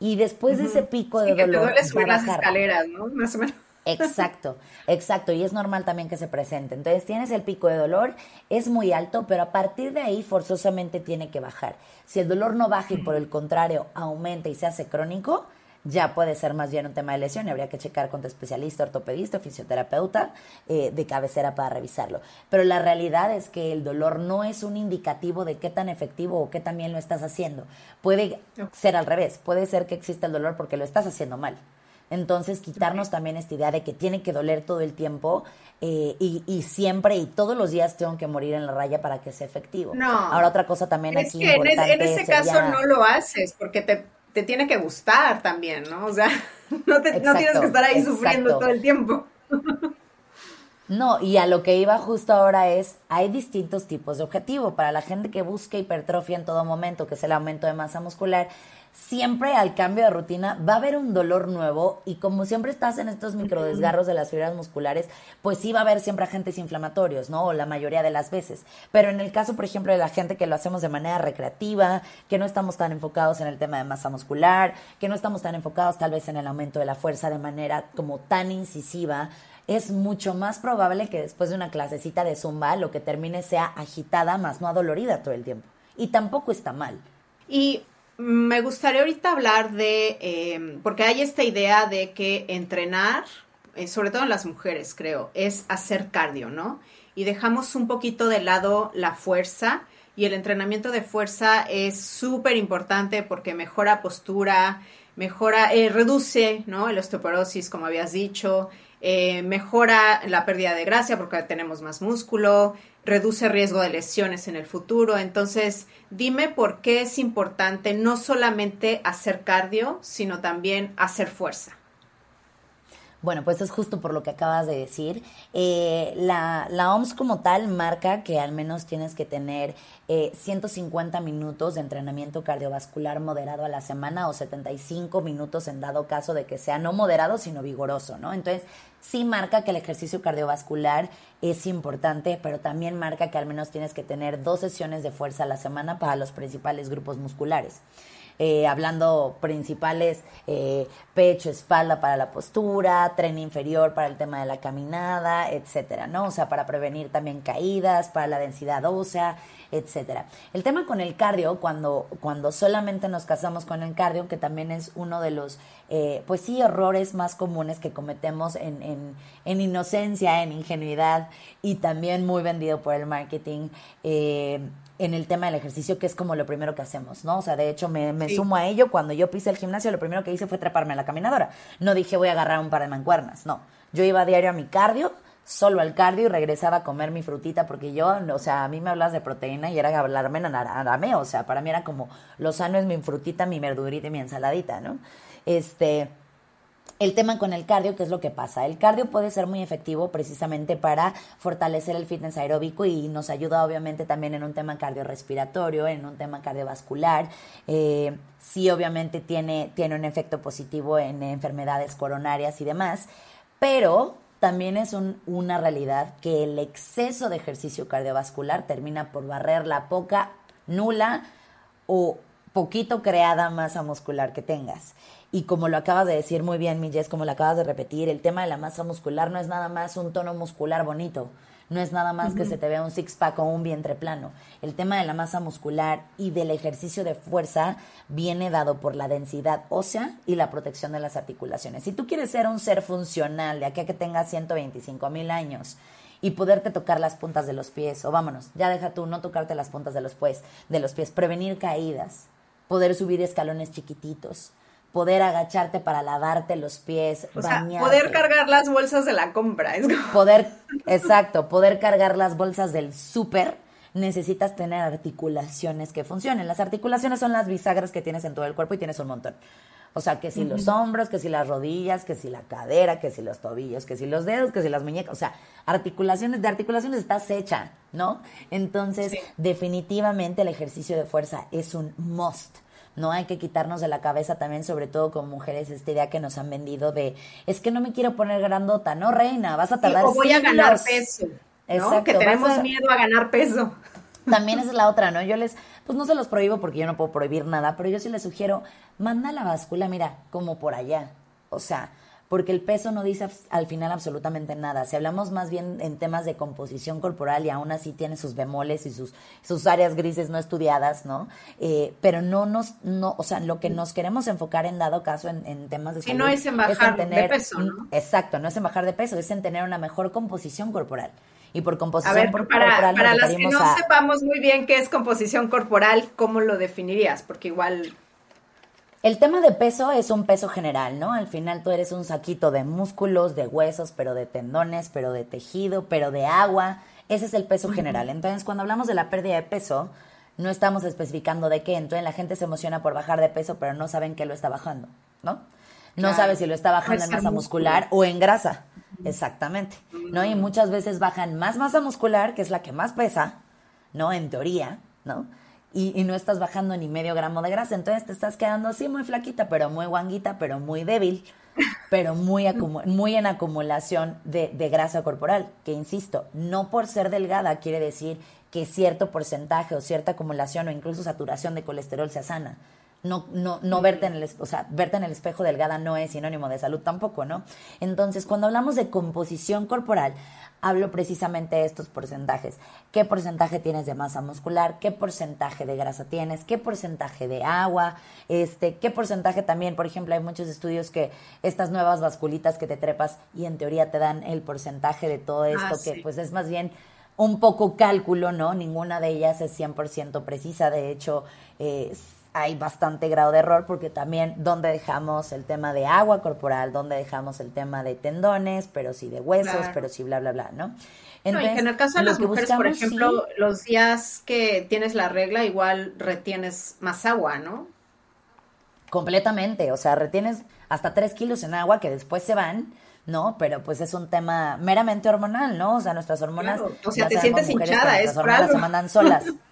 Y después de ese pico de dolor. Te subir las escaleras, ¿no? Más o menos. Exacto, exacto, y es normal también que se presente. Entonces tienes el pico de dolor, es muy alto, pero a partir de ahí forzosamente tiene que bajar. Si el dolor no baja y por el contrario aumenta y se hace crónico, ya puede ser más bien un tema de lesión y habría que checar con tu especialista, ortopedista, fisioterapeuta eh, de cabecera para revisarlo. Pero la realidad es que el dolor no es un indicativo de qué tan efectivo o qué tan bien lo estás haciendo. Puede ser al revés, puede ser que exista el dolor porque lo estás haciendo mal. Entonces, quitarnos también esta idea de que tiene que doler todo el tiempo eh, y, siempre y todos los días tengo que morir en la raya para que sea efectivo. No. Ahora, otra cosa también es que en, ese caso no lo haces porque te, te, tiene que gustar también, ¿no? O sea, no, te, no tienes que estar ahí sufriendo todo el tiempo. No, y a lo que iba justo ahora es, hay distintos tipos de objetivo. Para la gente que busca hipertrofia en todo momento, que es el aumento de masa muscular, siempre al cambio de rutina va a haber un dolor nuevo y como siempre estás en estos microdesgarros de las fibras musculares, pues sí va a haber siempre agentes inflamatorios, ¿no? O la mayoría de las veces. Pero en el caso, por ejemplo, de la gente que lo hacemos de manera recreativa, que no estamos tan enfocados en el tema de masa muscular, que no estamos tan enfocados tal vez en el aumento de la fuerza de manera como tan incisiva, es mucho más probable que después de una clasecita de zumba lo que termine sea agitada más no adolorida todo el tiempo. Y tampoco está mal. Y me gustaría ahorita hablar de, em, porque hay esta idea de que entrenar, eh, sobre todo en las mujeres, creo, es hacer cardio, ¿no? Y dejamos un poquito de lado la fuerza y el entrenamiento de fuerza es súper importante porque mejora postura, mejora, eh, reduce, ¿no? El osteoporosis, como habías dicho, eh, mejora la pérdida de grasa porque tenemos más músculo, reduce riesgo de lesiones en el futuro. Entonces, dime por qué es importante no solamente hacer cardio, sino también hacer fuerza. Bueno, pues es justo por lo que acabas de decir. Eh, la, la, OMS como tal marca que al menos tienes que tener eh, 150 minutos de entrenamiento cardiovascular moderado a la semana o 75 minutos en dado caso de que sea no moderado, sino vigoroso, ¿no? Entonces, sí marca que el ejercicio cardiovascular es importante, pero también marca que al menos tienes que tener dos sesiones de fuerza a la semana para los principales grupos musculares. Eh, hablando principales, eh, pecho, espalda para la postura, tren inferior para el tema de la caminada, etcétera, ¿no? O sea, para prevenir también caídas, para la densidad ósea, etcétera. El tema con el cardio, cuando, cuando solamente nos casamos con el cardio, que también es uno de los, eh, pues sí, errores más comunes que cometemos en, en, en, inocencia, en ingenuidad y también muy vendido por el marketing, eh, en el tema del ejercicio, que es como lo primero que hacemos, ¿no? O sea, de hecho, me, me sumo a ello. Cuando yo pise el gimnasio, lo primero que hice fue treparme a la caminadora. No dije voy a agarrar un par de mancuernas, no. Yo iba a diario a mi cardio, solo al cardio y regresaba a comer mi frutita porque yo, o sea, a mí me hablas de proteína y era hablarme en arameo, o sea, para mí era como lo sano es mi frutita, mi verdurita y mi ensaladita, ¿no? Este, el tema con el cardio, ¿qué es lo que pasa? El cardio puede ser muy efectivo precisamente para fortalecer el fitness aeróbico y nos ayuda obviamente también en un tema cardiorrespiratorio, en un tema cardiovascular. Eh, sí, obviamente tiene, tiene un efecto positivo en enfermedades coronarias y demás, pero también es una realidad que el exceso de ejercicio cardiovascular termina por barrer la poca, nula o poquito creada masa muscular que tengas. Y como lo acabas de decir muy bien, mi como lo acabas de repetir, el tema de la masa muscular no es nada más un tono muscular bonito, no es nada más que se te vea un six-pack o un vientre plano. El tema de la masa muscular y del ejercicio de fuerza viene dado por la densidad ósea y la protección de las articulaciones. Si tú quieres ser un ser funcional de aquí a que tengas 125 mil años, y poderte tocar las puntas de los pies, o vámonos, ya deja tú no tocarte las puntas de los, pues, de los pies, prevenir caídas, poder subir escalones chiquititos, poder agacharte para lavarte los pies, o Sea, poder cargar las bolsas de la compra. Es Poder, exacto, poder cargar las bolsas del súper, necesitas tener articulaciones que funcionen. Las articulaciones son las bisagras que tienes en todo el cuerpo y tienes un montón. O sea, que si los hombros, que si las rodillas, que si la cadera, que si los tobillos, que si los dedos, que si las muñecas. O sea, articulaciones, de articulaciones estás hecha, ¿no? Entonces, definitivamente el ejercicio de fuerza es un must no hay que quitarnos de la cabeza también, sobre todo como mujeres, esta idea que nos han vendido de, es que no me quiero poner grandota, no, reina, vas a tardar sí, o voy a ganar peso, Exacto, que tenemos miedo a ganar peso. También esa es la otra, ¿no? Yo les, pues no se los prohíbo porque yo no puedo prohibir nada, pero yo sí les sugiero, manda la báscula, mira, como por allá. O sea, porque el peso no dice al final absolutamente nada. Si hablamos más bien en temas de composición corporal y aún así tiene sus bemoles y sus, sus áreas grises no estudiadas, ¿no? Eh, pero no nos, no, o sea, lo que nos queremos enfocar en dado caso en, temas de salud. Y no es en bajar de peso, ¿no? Exacto, no es en bajar de peso, es en tener una mejor composición corporal. Y por composición A ver, para, Para las que no sepamos muy bien qué es composición corporal, ¿cómo lo definirías? Porque igual el tema de peso es un peso general, ¿no? Al final tú eres un saquito de músculos, de huesos, pero de tendones, pero de tejido, pero de agua. Ese es el peso general. Entonces, cuando hablamos de la pérdida de peso, no estamos especificando de qué. Entonces, la gente se emociona por bajar de peso, pero no saben qué lo está bajando, ¿no? No sabe si lo está bajando en masa muscular o en grasa. Exactamente. ¿No? Y muchas veces bajan más masa muscular, que es la que más pesa, ¿no? En teoría, ¿no? Y, no estás bajando ni medio gramo de grasa. Entonces te estás quedando así muy flaquita, pero muy guanguita, pero muy débil, pero muy, muy en acumulación de, de grasa corporal. Que insisto, no por ser delgada quiere decir que cierto porcentaje o cierta acumulación o incluso saturación de colesterol sea sana. No, no, no verte en el, o sea, verte en el espejo delgada no es sinónimo de salud tampoco, ¿no? Entonces, cuando hablamos de composición corporal, hablo precisamente de estos porcentajes. ¿Qué porcentaje tienes de masa muscular? ¿Qué porcentaje de grasa tienes? ¿Qué porcentaje de agua? Este, ¿Qué porcentaje también, por ejemplo, hay muchos estudios que estas nuevas basculitas que te trepas y en teoría te dan el porcentaje de todo esto, ah, que pues es más bien un poco cálculo, ¿no? Ninguna de ellas es 100% precisa. De hecho, eh, hay bastante grado de error porque también donde dejamos el tema de agua corporal, donde dejamos el tema de tendones, pero sí de huesos, pero sí bla, bla, bla, ¿no? Entonces, no, en el caso de las mujeres, por ejemplo, los días que tienes la regla igual retienes más agua, ¿no? Completamente, o sea, retienes hasta tres kilos en agua que después se van, ¿no? Pero pues es un tema meramente hormonal, ¿no? O sea, nuestras hormonas... O sea, te sientes hinchada, es hormonas se mandan solas.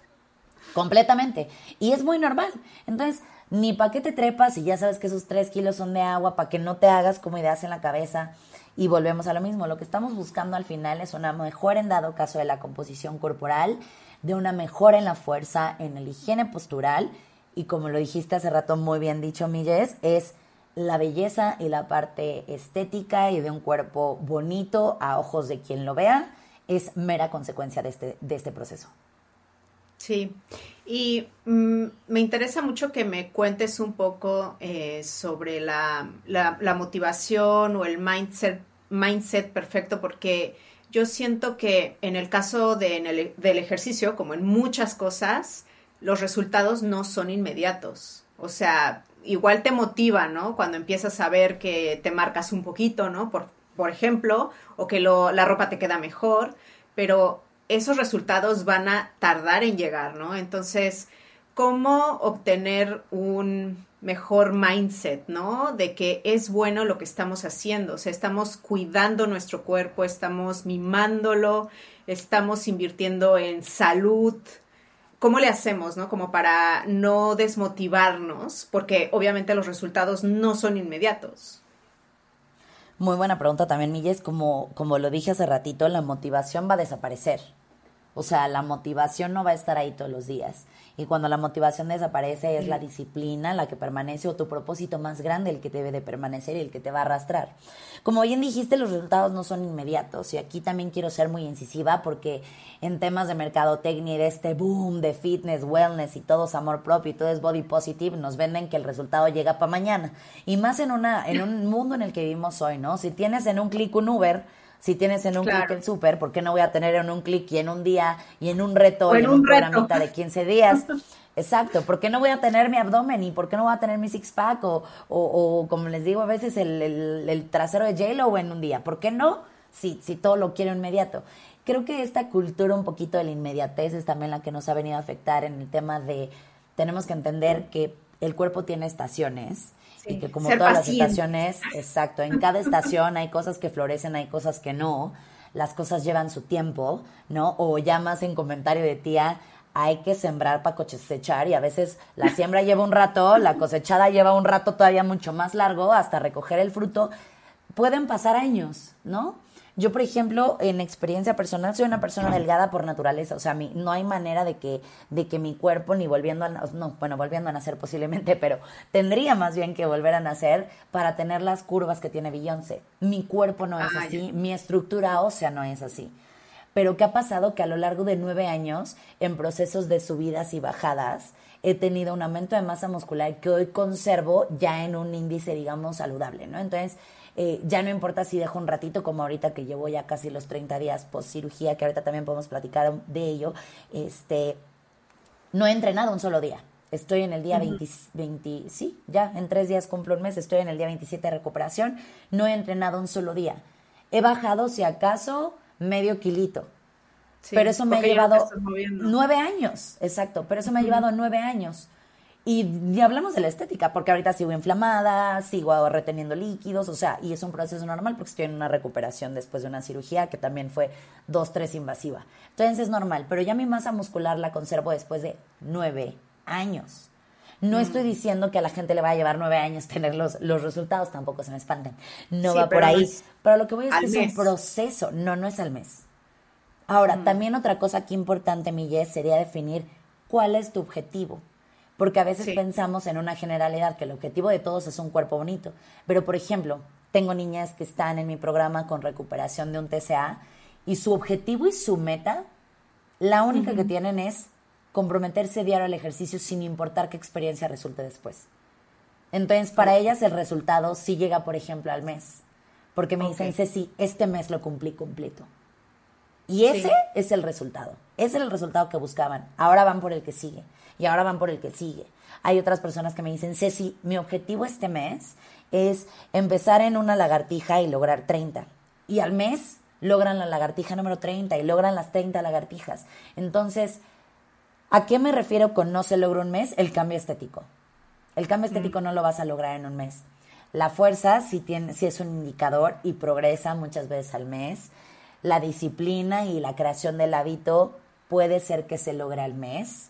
completamente. Y es muy normal. Entonces, ni para qué te trepas y ya sabes que esos tres kilos son de agua, para que no te hagas como ideas en la cabeza. Y volvemos a lo mismo. Lo que estamos buscando al final es una mejora en dado caso de la composición corporal, de una mejora en la fuerza, en el higiene postural. Y como lo dijiste hace rato muy bien dicho, Milles, es la belleza y la parte estética y de un cuerpo bonito a ojos de quien lo vea es mera consecuencia de este, de este proceso. Sí, y mm, me interesa mucho que me cuentes un poco eh, sobre la, la, motivación o el mindset, mindset perfecto, porque yo siento que en el caso de, del ejercicio, como en muchas cosas, los resultados no son inmediatos. O sea, igual te motiva, ¿no? Cuando empiezas a ver que te marcas un poquito, ¿no? Por, por ejemplo, o que lo, la ropa te queda mejor, pero esos resultados van a tardar en llegar, ¿no? Entonces, ¿cómo obtener un mejor mindset, ¿no? De que es bueno lo que estamos haciendo, o sea, estamos cuidando nuestro cuerpo, estamos mimándolo, estamos invirtiendo en salud. ¿Cómo le hacemos, no? Como para no desmotivarnos, porque obviamente los resultados no son inmediatos. Muy buena pregunta también, Milles. Como, como lo dije hace ratito, la motivación va a desaparecer. O sea, la motivación no va a estar ahí todos los días. Y cuando la motivación desaparece es la disciplina la que permanece o tu propósito más grande el que debe de permanecer y el que te va a arrastrar. Como bien dijiste, los resultados no son inmediatos. Y aquí también quiero ser muy incisiva porque en temas de mercadotecnia de este boom de fitness, wellness y todo es amor propio y todo es body positive, nos venden que el resultado llega para mañana. Y más en, una, en un mundo en el que vivimos hoy, ¿no? Si tienes en un clic un Uber, si tienes en un clic el súper, ¿por qué no voy a tener en un clic y en un día y en un reto y en, un, programita de 15 días? Exacto, ¿por qué no voy a tener mi abdomen y por qué no voy a tener mi six pack o, o, como les digo a veces el, el, trasero de J-Lo en un día? ¿Por qué no? Si, si todo lo quiero inmediato. Creo que esta cultura un poquito de la inmediatez es también la que nos ha venido a afectar en el tema de tenemos que entender que el cuerpo tiene estaciones y que como todas las estaciones, exacto, en cada estación hay cosas que florecen, hay cosas que no, las cosas llevan su tiempo, ¿no? O ya más en comentario de tía, hay que sembrar para cosechar y a veces la siembra lleva un rato, la cosechada lleva un rato todavía mucho más largo hasta recoger el fruto. Pueden pasar años, ¿no? Yo, por ejemplo, en experiencia personal, soy una persona delgada por naturaleza. O sea, no hay manera de que, de que mi cuerpo, ni volviendo a, no, bueno, volviendo a nacer posiblemente, pero tendría más bien que volver a nacer para tener las curvas que tiene Beyoncé. Mi cuerpo no es así, mi estructura ósea no es así. Pero ¿qué ha pasado? Que a lo largo de nueve años, en procesos de subidas y bajadas, he tenido un aumento de masa muscular que hoy conservo ya en un índice, digamos, saludable, ¿no? Entonces, eh, ya no importa si dejo un ratito, como ahorita que llevo ya casi los 30 días post cirugía, que ahorita también podemos platicar de ello, este, no he entrenado un solo día. Estoy en el día 20, sí, ya en tres días cumplo un mes, estoy en el día 27 de recuperación, no he entrenado un solo día. He bajado, si acaso, medio kilito. pero eso me ha llevado nueve años, exacto, pero eso me ha llevado nueve años. Y, hablamos de la estética, porque ahorita sigo inflamada, sigo reteniendo líquidos, o sea, y es un proceso normal porque estoy en una recuperación después de una cirugía que también fue dos, tres invasiva. Entonces es normal, pero ya mi masa muscular la conservo después de nueve años. No estoy mm. diciendo que a la gente le va a llevar nueve años tener los, los resultados, tampoco se me espanten. No va por ahí. pero lo que voy a decir es un proceso, no, no es al mes. Ahora, mm. también otra cosa aquí importante, Miguel, sería definir cuál es tu objetivo porque a veces pensamos en una generalidad que el objetivo de todos es un cuerpo bonito. Pero, por ejemplo, tengo niñas que están en mi programa con recuperación de un TCA y su objetivo y su meta, la única que tienen es comprometerse diario al ejercicio sin importar qué experiencia resulte después. Entonces, para ellas el resultado sí llega, por ejemplo, al mes. Porque me dicen, Ceci, este mes lo cumplí completo. Y ese es el resultado. Ese es el resultado que buscaban. Ahora van por el que sigue y ahora van por el que sigue. Hay otras personas que me dicen, Ceci, mi objetivo este mes es empezar en una lagartija y lograr 30. Y al mes logran la lagartija número 30 y logran las 30 lagartijas. Entonces, ¿a qué me refiero con no se logra un mes? El cambio estético. El cambio estético mm. no lo vas a lograr en un mes. La fuerza sí, tiene, sí es un indicador y progresa muchas veces al mes. La disciplina y la creación del hábito puede ser que se logre al mes,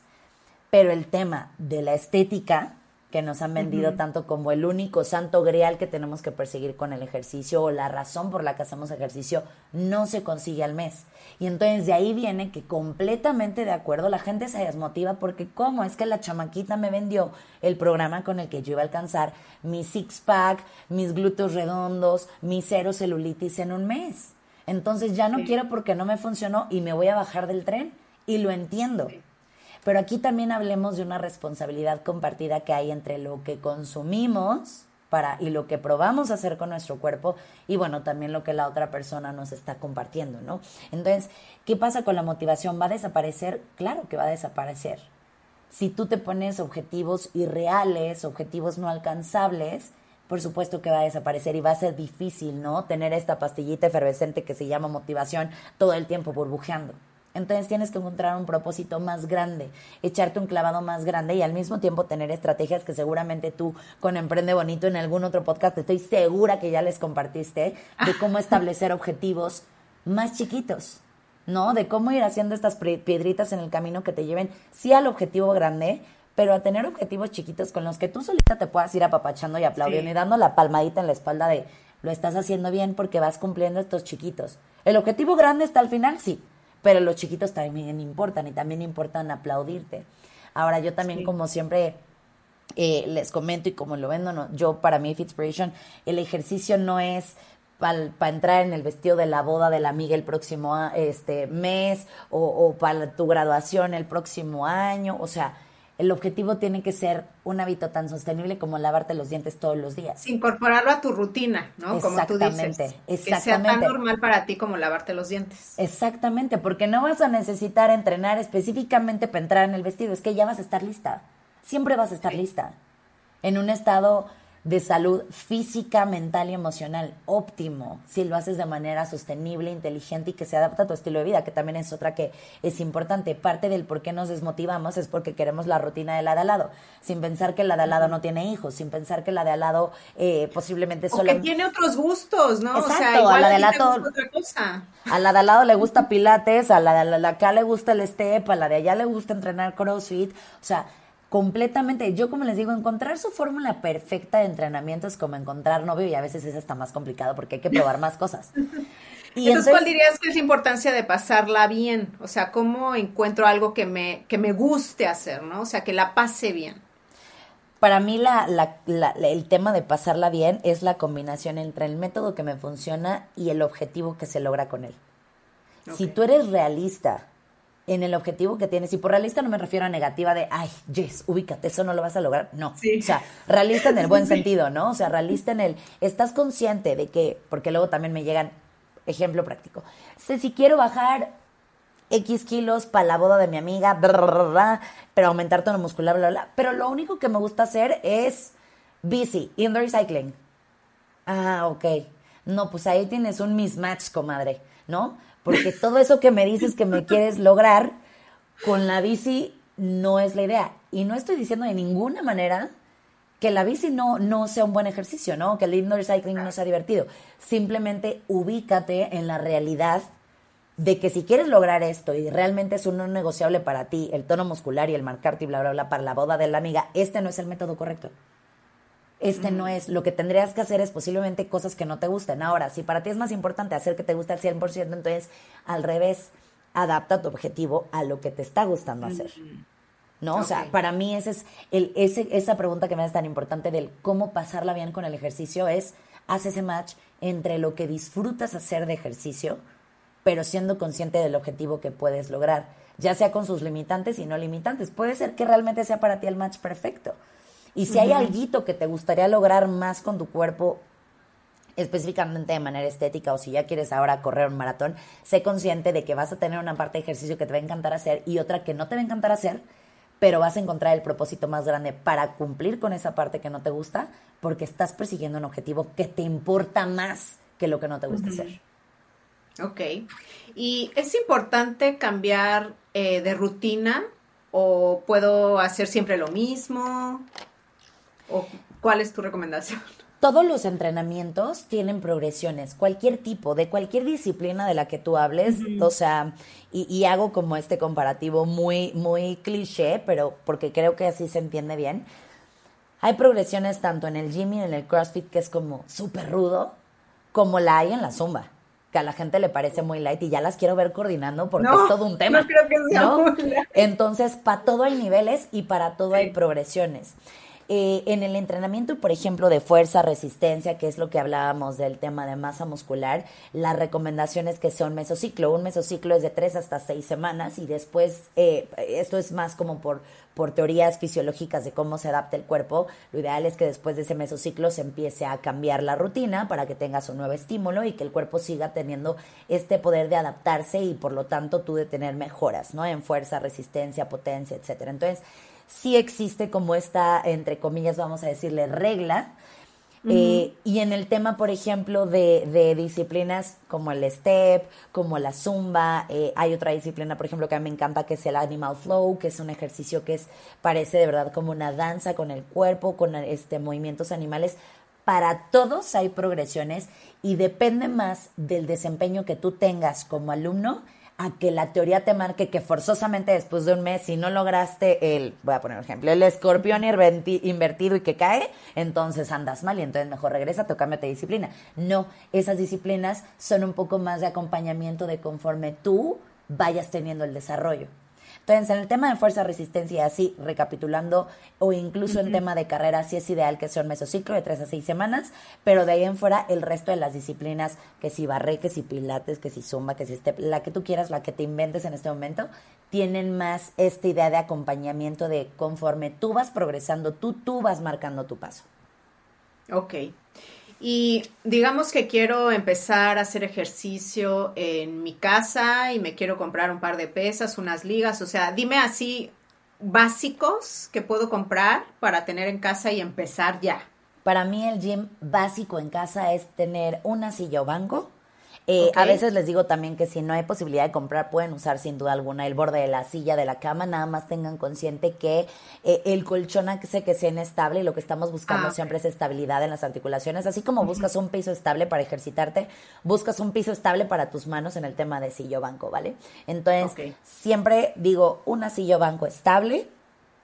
pero el tema de la estética que nos han vendido tanto como el único santo grial que tenemos que perseguir con el ejercicio o la razón por la que hacemos ejercicio no se consigue al mes. Y entonces de ahí viene que completamente de acuerdo la gente se desmotiva porque cómo es que la chamaquita me vendió el programa con el que yo iba a alcanzar mi six pack, mis glúteos redondos, mi cero celulitis en un mes. Entonces ya no quiero porque no me funcionó y me voy a bajar del tren y lo entiendo. Pero aquí también hablemos de una responsabilidad compartida que hay entre lo que consumimos para y lo que probamos hacer con nuestro cuerpo y bueno, también lo que la otra persona nos está compartiendo, ¿no? Entonces, ¿qué pasa con la motivación? ¿Va a desaparecer? Claro que va a desaparecer. Si tú te pones objetivos irreales, objetivos no alcanzables, por supuesto que va a desaparecer y va a ser difícil, ¿no? Tener esta pastillita efervescente que se llama motivación todo el tiempo burbujeando. Entonces tienes que encontrar un propósito más grande, echarte un clavado más grande y al mismo tiempo tener estrategias que seguramente tú con Emprende Bonito en algún otro podcast estoy segura que ya les compartiste de cómo establecer objetivos más chiquitos, ¿no? De cómo ir haciendo estas piedritas en el camino que te lleven sí al objetivo grande, pero a tener objetivos chiquitos con los que tú solita te puedas ir apapachando y aplaudiendo y dando la palmadita en la espalda de lo estás haciendo bien porque vas cumpliendo estos chiquitos. El objetivo grande está al final, sí, pero los chiquitos también importan y también importan aplaudirte. Ahora yo también como siempre eh, les comento y como lo vendo, no, yo para mí Fitspiration, el ejercicio no es para entrar en el vestido de la boda de la amiga el próximo este mes o, o para tu graduación el próximo año, o sea, el objetivo tiene que ser un hábito tan sostenible como lavarte los dientes todos los días. Incorporarlo a tu rutina, ¿no? Como tú dices. Exactamente. Que sea tan normal para ti como lavarte los dientes. Exactamente, porque no vas a necesitar entrenar específicamente para entrar en el vestido, es que ya vas a estar lista. Siempre vas a estar lista. En un estado de salud física, mental y emocional óptimo, si lo haces de manera sostenible, inteligente y que se adapta a tu estilo de vida, que también es otra que es importante. Parte del por qué nos desmotivamos es porque queremos la rutina de la de al lado, sin pensar que la de al lado no tiene hijos, sin pensar que la de al lado eh, posiblemente solo... O que tiene otros gustos, ¿no? Exacto, o sea, igual a la de. A la de al lado le gusta pilates, a la de acá le gusta el step, a la de allá le gusta entrenar crossfit, o sea completamente, yo como les digo, encontrar su fórmula perfecta de entrenamiento es como encontrar novio y a veces es hasta más complicado porque hay que probar más cosas. Y entonces, ¿cuál dirías que es la importancia de pasarla bien? O sea, ¿cómo encuentro algo que me, que me guste hacer, ¿no? O sea, que la pase bien. Para mí la, la, el tema de pasarla bien es la combinación entre el método que me funciona y el objetivo que se logra con él. Si tú eres realista en el objetivo que tienes. Y por realista no me refiero a negativa de, ay, Jess, ubícate, eso no lo vas a lograr. No. O sea, realista en el buen sentido, ¿no? O sea, realista en el, estás consciente de que, porque luego también me llegan, ejemplo práctico, si quiero bajar X kilos para la boda de mi amiga, pero aumentar tono muscular, bla, bla, Pero lo único que me gusta hacer es bici, indoor cycling. Ah, ok. No, pues ahí tienes un mismatch, comadre, ¿no? Porque todo eso que me dices que me quieres lograr con la bici no es la idea. Y no estoy diciendo de ninguna manera que la bici no, no sea un buen ejercicio, ¿no? Que el indoor cycling no sea divertido. Simplemente ubícate en la realidad de que si quieres lograr esto y realmente es un no negociable para ti, el tono muscular y el marcarte y bla, bla, bla, para la boda de la amiga, este no es el método correcto este no es, lo que tendrías que hacer es posiblemente cosas que no te gusten. Ahora, si para ti es más importante hacer que te guste al 100%, entonces al revés, adapta tu objetivo a lo que te está gustando hacer. ¿No? O sea, para mí ese es el, ese, esa pregunta que me es tan importante del cómo pasarla bien con el ejercicio es, haz ese match entre lo que disfrutas hacer de ejercicio, pero siendo consciente del objetivo que puedes lograr, ya sea con sus limitantes y no limitantes. Puede ser que realmente sea para ti el match perfecto. Y si hay algo que te gustaría lograr más con tu cuerpo, específicamente de manera estética, o si ya quieres ahora correr un maratón, sé consciente de que vas a tener una parte de ejercicio que te va a encantar hacer y otra que no te va a encantar hacer, pero vas a encontrar el propósito más grande para cumplir con esa parte que no te gusta, porque estás persiguiendo un objetivo que te importa más que lo que no te gusta hacer. Ok. ¿Y es importante cambiar eh, de rutina o puedo hacer siempre lo mismo? ¿O cuál es tu recomendación? todos los entrenamientos tienen progresiones, cualquier tipo, de cualquier disciplina de la que tú hables, o sea, y, hago como este comparativo muy, muy cliché, pero porque creo que así se entiende bien. Hay progresiones tanto en el gym y en el CrossFit que es como súper rudo, como la hay en la zumba, que a la gente le parece muy light y ya las quiero ver coordinando porque es todo un tema. No creo que sea Entonces, para todo hay niveles y para todo hay progresiones. Eh, en el entrenamiento, por ejemplo, de fuerza, resistencia, que es lo que hablábamos del tema de masa muscular, las recomendaciones que son mesociclo. Un mesociclo es de tres hasta seis semanas y después, eh, esto es más como por, por teorías fisiológicas de cómo se adapta el cuerpo. Lo ideal es que después de ese mesociclo se empiece a cambiar la rutina para que tengas un nuevo estímulo y que el cuerpo siga teniendo este poder de adaptarse y por lo tanto tú de tener mejoras, ¿no? En fuerza, resistencia, potencia, etcétera. Entonces, sí existe como esta, entre comillas, vamos a decirle, regla. Eh, y en el tema, por ejemplo, de, disciplinas como el step, como la zumba, eh, hay otra disciplina, por ejemplo, que a mí me encanta, que es el animal flow, que es un ejercicio que es, parece de verdad como una danza con el cuerpo, con este, movimientos animales. Para todos hay progresiones y depende más del desempeño que tú tengas como alumno a que la teoría te marque que forzosamente después de un mes, si no lograste el, voy a poner un ejemplo, el escorpión invertido y que cae, entonces andas mal y entonces mejor regresa, o cámbiate disciplina. No, esas disciplinas son un poco más de acompañamiento de conforme tú vayas teniendo el desarrollo. Entonces, en el tema de fuerza, resistencia, así, recapitulando, o incluso en tema de carrera, sí es ideal que sea un mesociclo de tres a seis semanas, pero de ahí en fuera, el resto de las disciplinas, que si barré, que si pilates, que si zumba, que si step, la que tú quieras, la que te inventes en este momento, tienen más esta idea de acompañamiento de conforme tú vas progresando, tú, tú vas marcando tu paso. Ok. Y digamos que quiero empezar a hacer ejercicio en mi casa y me quiero comprar un par de pesas, unas ligas, o sea, dime así básicos que puedo comprar para tener en casa y empezar ya. Para mí el gym básico en casa es tener una silla o banco, eh, a veces les digo también que si no hay posibilidad de comprar, pueden usar sin duda alguna el borde de la silla, de la cama, nada más tengan consciente que eh, el colchón hace que sea inestable y lo que estamos buscando ah, siempre es estabilidad en las articulaciones, así como buscas un piso estable para ejercitarte, buscas un piso estable para tus manos en el tema de silla o banco, ¿vale? Entonces, siempre digo, una silla o banco estable,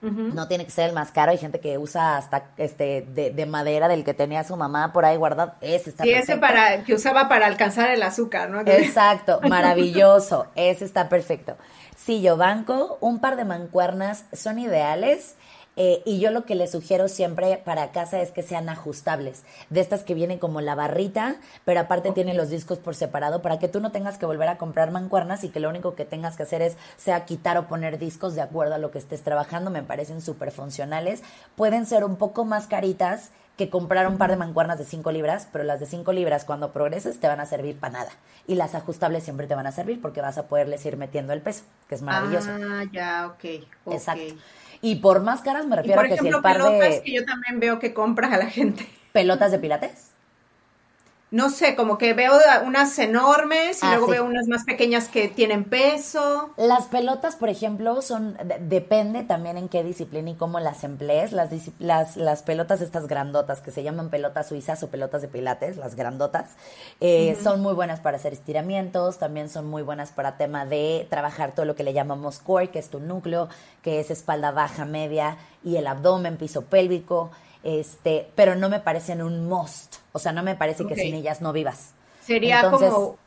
no tiene que ser el más caro. Hay gente que usa hasta este de, madera del que tenía su mamá por ahí guardado. Ese está sí, ese para, que usaba para alcanzar el azúcar, ¿no? Exacto, maravilloso. ese está perfecto. Sí, yo banco, un par de mancuernas son ideales. Eh, y yo lo que les sugiero siempre para casa es que sean ajustables, de estas que vienen como la barrita, pero aparte tienen los discos por separado para que tú no tengas que volver a comprar mancuernas y que lo único que tengas que hacer es sea quitar o poner discos de acuerdo a lo que estés trabajando. Me parecen súper funcionales. Pueden ser un poco más caritas que comprar un par de mancuernas de 5 libras, pero las de 5 libras cuando progreses te van a servir para nada. Y las ajustables siempre te van a servir porque vas a poderles ir metiendo el peso, que es maravilloso. Ah, ya, ok. okay. Exacto. Y por más caras me refiero a que si el par de... que yo también veo que compras a la gente. ¿Pelotas de pilates? No sé, como que veo unas enormes y ah, luego veo unas más pequeñas que tienen peso. Las pelotas, por ejemplo, son depende también en qué disciplina y cómo las emplees. Las, las, las pelotas estas grandotas que se llaman pelotas suizas o pelotas de pilates, las grandotas, eh, son muy buenas para hacer estiramientos, también son muy buenas para tema de trabajar todo lo que le llamamos core, que es tu núcleo, que es espalda baja, media y el abdomen, piso pélvico este, pero no me parecen un must, o sea, no me parece que sin ellas no vivas. Sería como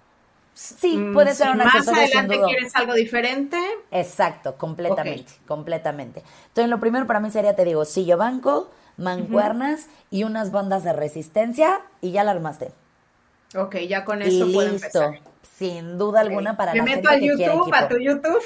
Sí, puede ser una Más adelante quieres algo diferente. Exacto, completamente, completamente. Entonces, lo primero para mí sería, te digo, sillo banco, mancuernas y unas bandas de resistencia y ya la armaste. Ok, ya con eso y listo. Sin duda alguna para Me la meto gente a YouTube, a tu YouTube.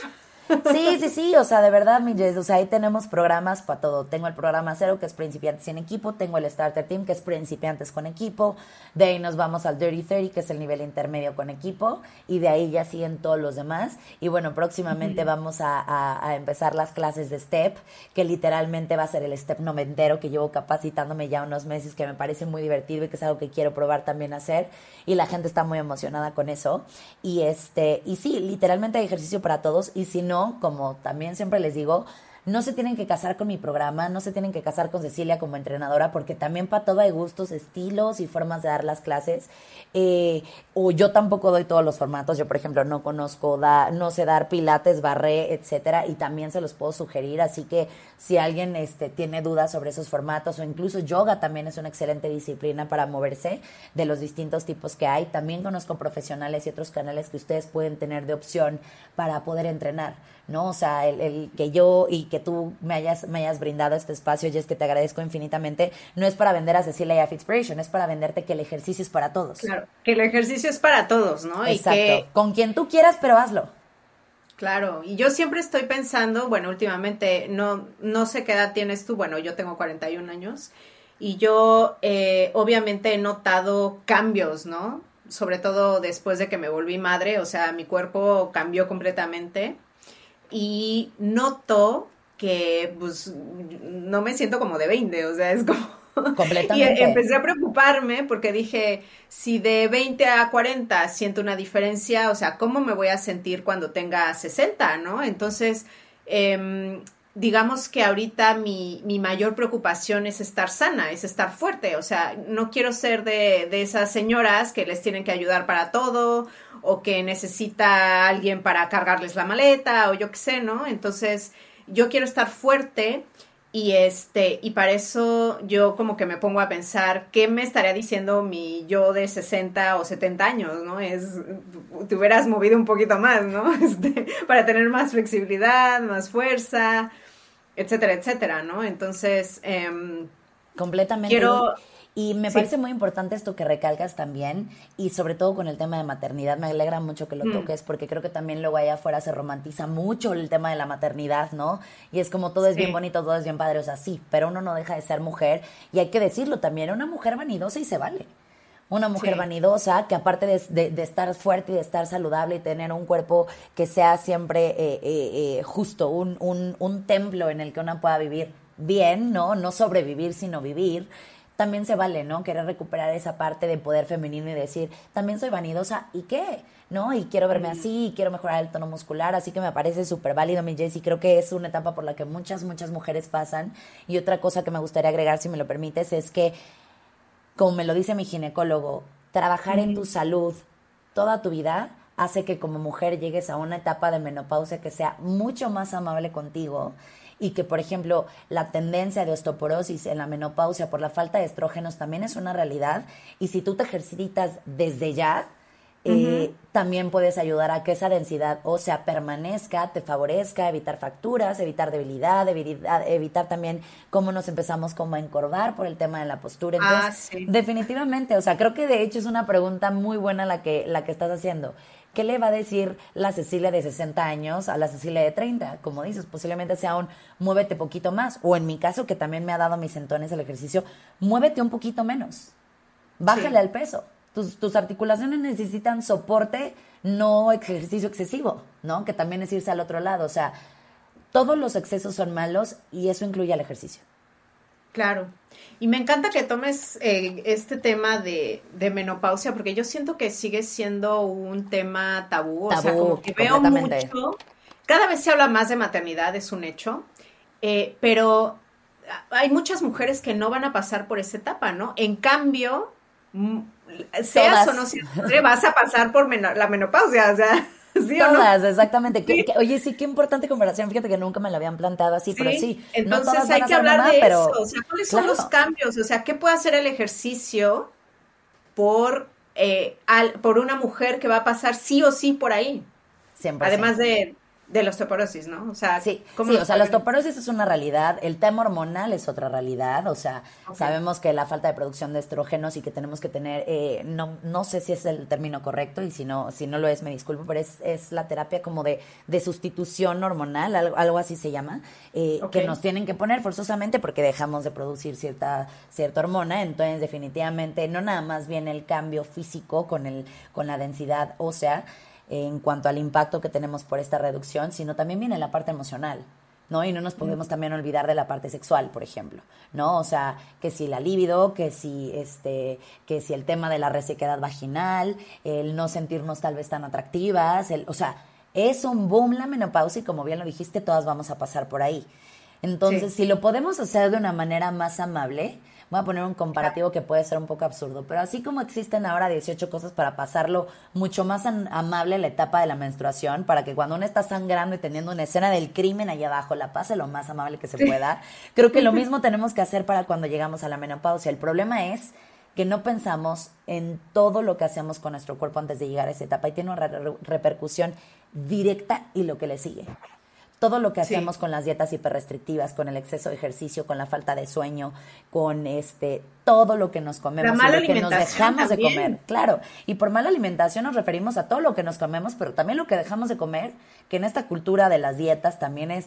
Sí, sí, sí, o sea, de verdad, mi Jess, o sea, ahí tenemos programas para todo. Tengo el programa cero, que es principiantes en equipo, tengo el Starter Team, que es principiantes con equipo, de ahí nos vamos al Dirty 30, que es el nivel intermedio con equipo, y de ahí ya siguen todos los demás. Y bueno, próximamente vamos a, a, empezar las clases de STEP, que literalmente va a ser el STEP noventero, que llevo capacitándome ya unos meses, que me parece muy divertido y que es algo que quiero probar también hacer, y la gente está muy emocionada con eso. Y este, y sí, literalmente hay ejercicio para todos, y si no, como también siempre les digo, no se tienen que casar con mi programa, no se tienen que casar con Cecilia como entrenadora, porque también para todo hay gustos, estilos y formas de dar las clases. Eh, o yo tampoco doy todos los formatos. Yo, por ejemplo, no conozco, no sé dar pilates, barré, etcétera, y también se los puedo sugerir. Así que si alguien este, tiene dudas sobre esos formatos, o incluso yoga también es una excelente disciplina para moverse de los distintos tipos que hay. También conozco profesionales y otros canales que ustedes pueden tener de opción para poder entrenar. ¿no? O sea, el, que yo y que tú me hayas, me hayas brindado este espacio, y es que te agradezco infinitamente, no es para vender a Cecilia y a Fitspiration, es para venderte que el ejercicio es para todos. Claro, que el ejercicio es para todos, ¿no? Exacto, con quien tú quieras, pero hazlo. Claro, y yo siempre estoy pensando, bueno, últimamente no, no sé qué edad tienes tú, bueno, yo tengo 41 años y yo eh, obviamente he notado cambios, ¿no? Sobre todo después de que me volví madre, o sea, mi cuerpo cambió completamente y noto que pues no me siento como de 20, o sea, es como... Completamente. Y empecé a preocuparme porque dije, si de 20 a 40 siento una diferencia, o sea, ¿cómo me voy a sentir cuando tenga 60, no? Entonces, eh, digamos que ahorita mi, mi, mayor preocupación es estar sana, es estar fuerte. O sea, no quiero ser de, de, esas señoras que les tienen que ayudar para todo o que necesita alguien para cargarles la maleta o yo qué sé, ¿no? Entonces, yo quiero estar fuerte y este, y para eso yo como que me pongo a pensar qué me estaría diciendo mi yo de 60 o 70 años, ¿no? Es, te hubieras movido un poquito más, ¿no? Este, para tener más flexibilidad, más fuerza, etcétera, etcétera, ¿no? Entonces, eh, completamente. Quiero, y me parece muy importante esto que recalcas también, y sobre todo con el tema de maternidad, me alegra mucho que lo mm. toques, porque creo que también luego allá afuera se romantiza mucho el tema de la maternidad, ¿no? Y es como todo es bien bonito, todo es bien padre, o sea, sí, pero uno no deja de ser mujer, y hay que decirlo también, una mujer vanidosa y se vale. Una mujer vanidosa que aparte de, de, estar fuerte y de estar saludable y tener un cuerpo que sea siempre eh, eh, eh, justo, un, un, un templo en el que una pueda vivir bien, ¿no? No sobrevivir, sino vivir también se vale, ¿no? Querer recuperar esa parte de poder femenino y decir, también soy vanidosa, ¿y qué? ¿No? Y quiero verme así, y quiero mejorar el tono muscular, así que me parece súper válido, mi Jess, y creo que es una etapa por la que muchas, muchas mujeres pasan. Y otra cosa que me gustaría agregar, si me lo permites, es que, como me lo dice mi ginecólogo, trabajar en tu salud toda tu vida hace que como mujer llegues a una etapa de menopausia que sea mucho más amable contigo y que, por ejemplo, la tendencia de osteoporosis en la menopausia por la falta de estrógenos también es una realidad y si tú te ejercitas desde ya, eh, también puedes ayudar a que esa densidad ósea permanezca, te favorezca, evitar fracturas, evitar debilidad, evitar, evitar también cómo nos empezamos como a encorvar por el tema de la postura. Ah, Entonces, definitivamente, o sea, creo que de hecho es una pregunta muy buena la que, la que estás haciendo. ¿Qué le va a decir la Cecilia de 60 años a la Cecilia de 30? Como dices, posiblemente sea un muévete poquito más. O en mi caso, que también me ha dado mis centones el ejercicio, muévete un poquito menos. Bájale al peso. Tus, tus, articulaciones necesitan soporte, no ejercicio excesivo, ¿no? Que también es irse al otro lado. O sea, todos los excesos son malos y eso incluye al ejercicio. Claro. Y me encanta que tomes eh, este tema de, menopausia, porque yo siento que sigue siendo un tema tabú. o sea, como que veo mucho. Cada vez se habla más de maternidad, es un hecho. Eh, pero hay muchas mujeres que no van a pasar por esa etapa, ¿no? En cambio, seas o no seas, vas a pasar por la menopausia, o sea. todas, exactamente. oye, sí, qué importante comparación. Fíjate que nunca me la habían plantado así, pero sí. Entonces hay que hablar de eso. O sea, ¿cuáles son los cambios? O sea, ¿qué puede hacer el ejercicio por, eh, por una mujer que va a pasar sí o sí por ahí? Siempre. Además de de la osteoporosis, ¿no? O sea, sí, sí o sea, la osteoporosis es una realidad, el tema hormonal es otra realidad, o sea, sabemos que la falta de producción de estrógenos y que tenemos que tener, eh, no, no sé si es el término correcto y si no, si no lo es, me disculpo, pero es, es la terapia como de, de sustitución hormonal, algo, algo así se llama, eh, que nos tienen que poner forzosamente porque dejamos de producir cierta, cierta hormona, entonces definitivamente no nada más viene el cambio físico con, el, con la densidad ósea, en cuanto al impacto que tenemos por esta reducción, sino también viene la parte emocional. ¿no? Y no nos podemos también olvidar de la parte sexual, por ejemplo, ¿no? O sea, que si la libido, que si este, que si el tema de la resequedad vaginal, el no sentirnos tal vez tan atractivas, el, o sea, Es un boom la menopausia y como bien lo dijiste, todas vamos a pasar por ahí. Entonces, si lo podemos hacer de una manera más amable, voy a poner un comparativo que puede ser un poco absurdo, pero así como existen ahora 18 cosas para pasarlo mucho más amable la etapa de la menstruación, para que cuando uno está sangrando y teniendo una escena del crimen allá abajo, la pase lo más amable que se pueda, creo que lo mismo tenemos que hacer para cuando llegamos a la menopausia. El problema es que no pensamos en todo lo que hacemos con nuestro cuerpo antes de llegar a esa etapa y tiene una repercusión directa y lo que le sigue. Todo lo que hacemos con las dietas hiperrestrictivas, con el exceso de ejercicio, con la falta de sueño, con este todo lo que nos comemos, lo que nos dejamos de comer. Claro, y por mala alimentación nos referimos a todo lo que nos comemos, pero también lo que dejamos de comer, que en esta cultura de las dietas también es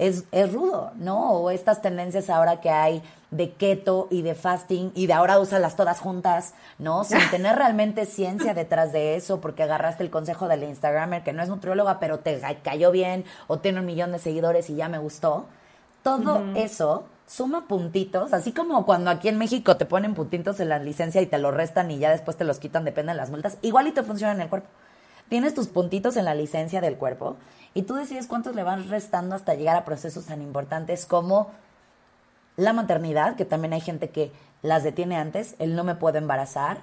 es, es rudo, ¿no? O estas tendencias ahora que hay de keto y de fasting y de ahora úsalas todas juntas, ¿no? Sin tener realmente ciencia detrás de eso, porque agarraste el consejo del Instagramer que no es nutrióloga, pero te cayó bien o tiene un millón de seguidores y ya me gustó. Todo eso suma puntitos, así como cuando aquí en México te ponen puntitos en la licencia y te lo restan y ya después te los quitan, depende de las multas, igual y te funciona en el cuerpo. Tienes tus puntitos en la licencia del cuerpo y tú decides cuántos le van restando hasta llegar a procesos tan importantes como la maternidad, que también hay gente que las detiene antes, el no me puedo embarazar,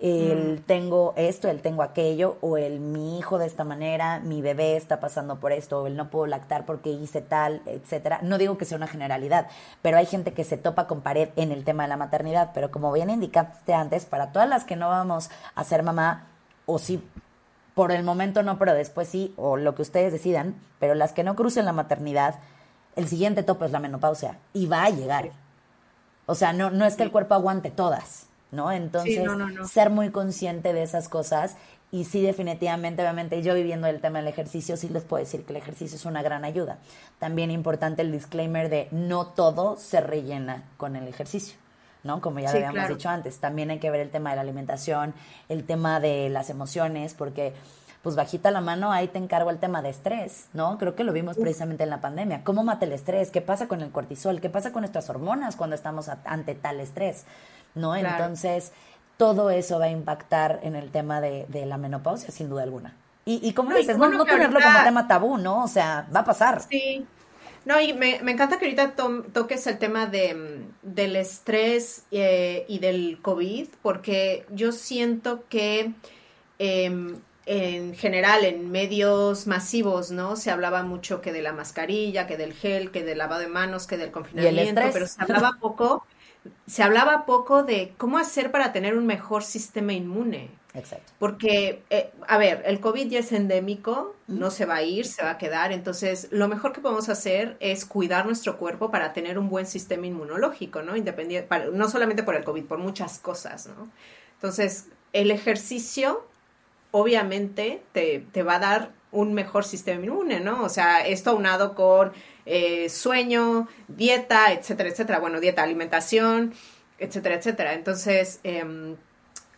el mm. tengo esto, el tengo aquello, o el mi hijo de esta manera, mi bebé está pasando por esto, o el no puedo lactar porque hice tal, etcétera. No digo que sea una generalidad, pero hay gente que se topa con pared en el tema de la maternidad, pero como bien indicaste antes, para todas las que no vamos a ser mamá, o sí por el momento no, pero después sí, o lo que ustedes decidan, pero las que no crucen la maternidad, el siguiente tope es la menopausia y va a llegar. O sea, no, no es que el cuerpo aguante todas, ¿no? Entonces, ser muy consciente de esas cosas y sí, definitivamente, obviamente, yo viviendo el tema del ejercicio, sí les puedo decir que el ejercicio es una gran ayuda. También importante el disclaimer de no todo se rellena con el ejercicio. ¿No? Como ya lo habíamos dicho antes, también hay que ver el tema de la alimentación, el tema de las emociones, porque pues bajita la mano, ahí te encargo el tema de estrés, ¿no? Creo que lo vimos precisamente en la pandemia. ¿Cómo mata el estrés? ¿Qué pasa con el cortisol? ¿Qué pasa con nuestras hormonas cuando estamos ante tal estrés? ¿No? Entonces, todo eso va a impactar en el tema de, la menopausia, sin duda alguna. Y, y como dices, no, no ponerlo como tema tabú, ¿no? O sea, va a pasar. Sí, no, y me, encanta que ahorita toques el tema de, del estrés eh, y del COVID, porque yo siento que em, en general en medios masivos, ¿no? Se hablaba mucho que de la mascarilla, que del gel, que del lavado de manos, que del confinamiento, pero se hablaba poco, se hablaba poco de cómo hacer para tener un mejor sistema inmune. Exacto. Porque, eh, a ver, el COVID ya es endémico, no se va a ir, se va a quedar. Entonces, lo mejor que podemos hacer es cuidar nuestro cuerpo para tener un buen sistema inmunológico, ¿no? Independiente, no solamente por el COVID, por muchas cosas, ¿no? Entonces, el ejercicio, obviamente, te, te va a dar un mejor sistema inmune, ¿no? O sea, esto aunado con eh, sueño, dieta, etcétera, etcétera. Bueno, dieta, alimentación, etcétera, etcétera. Entonces, eh,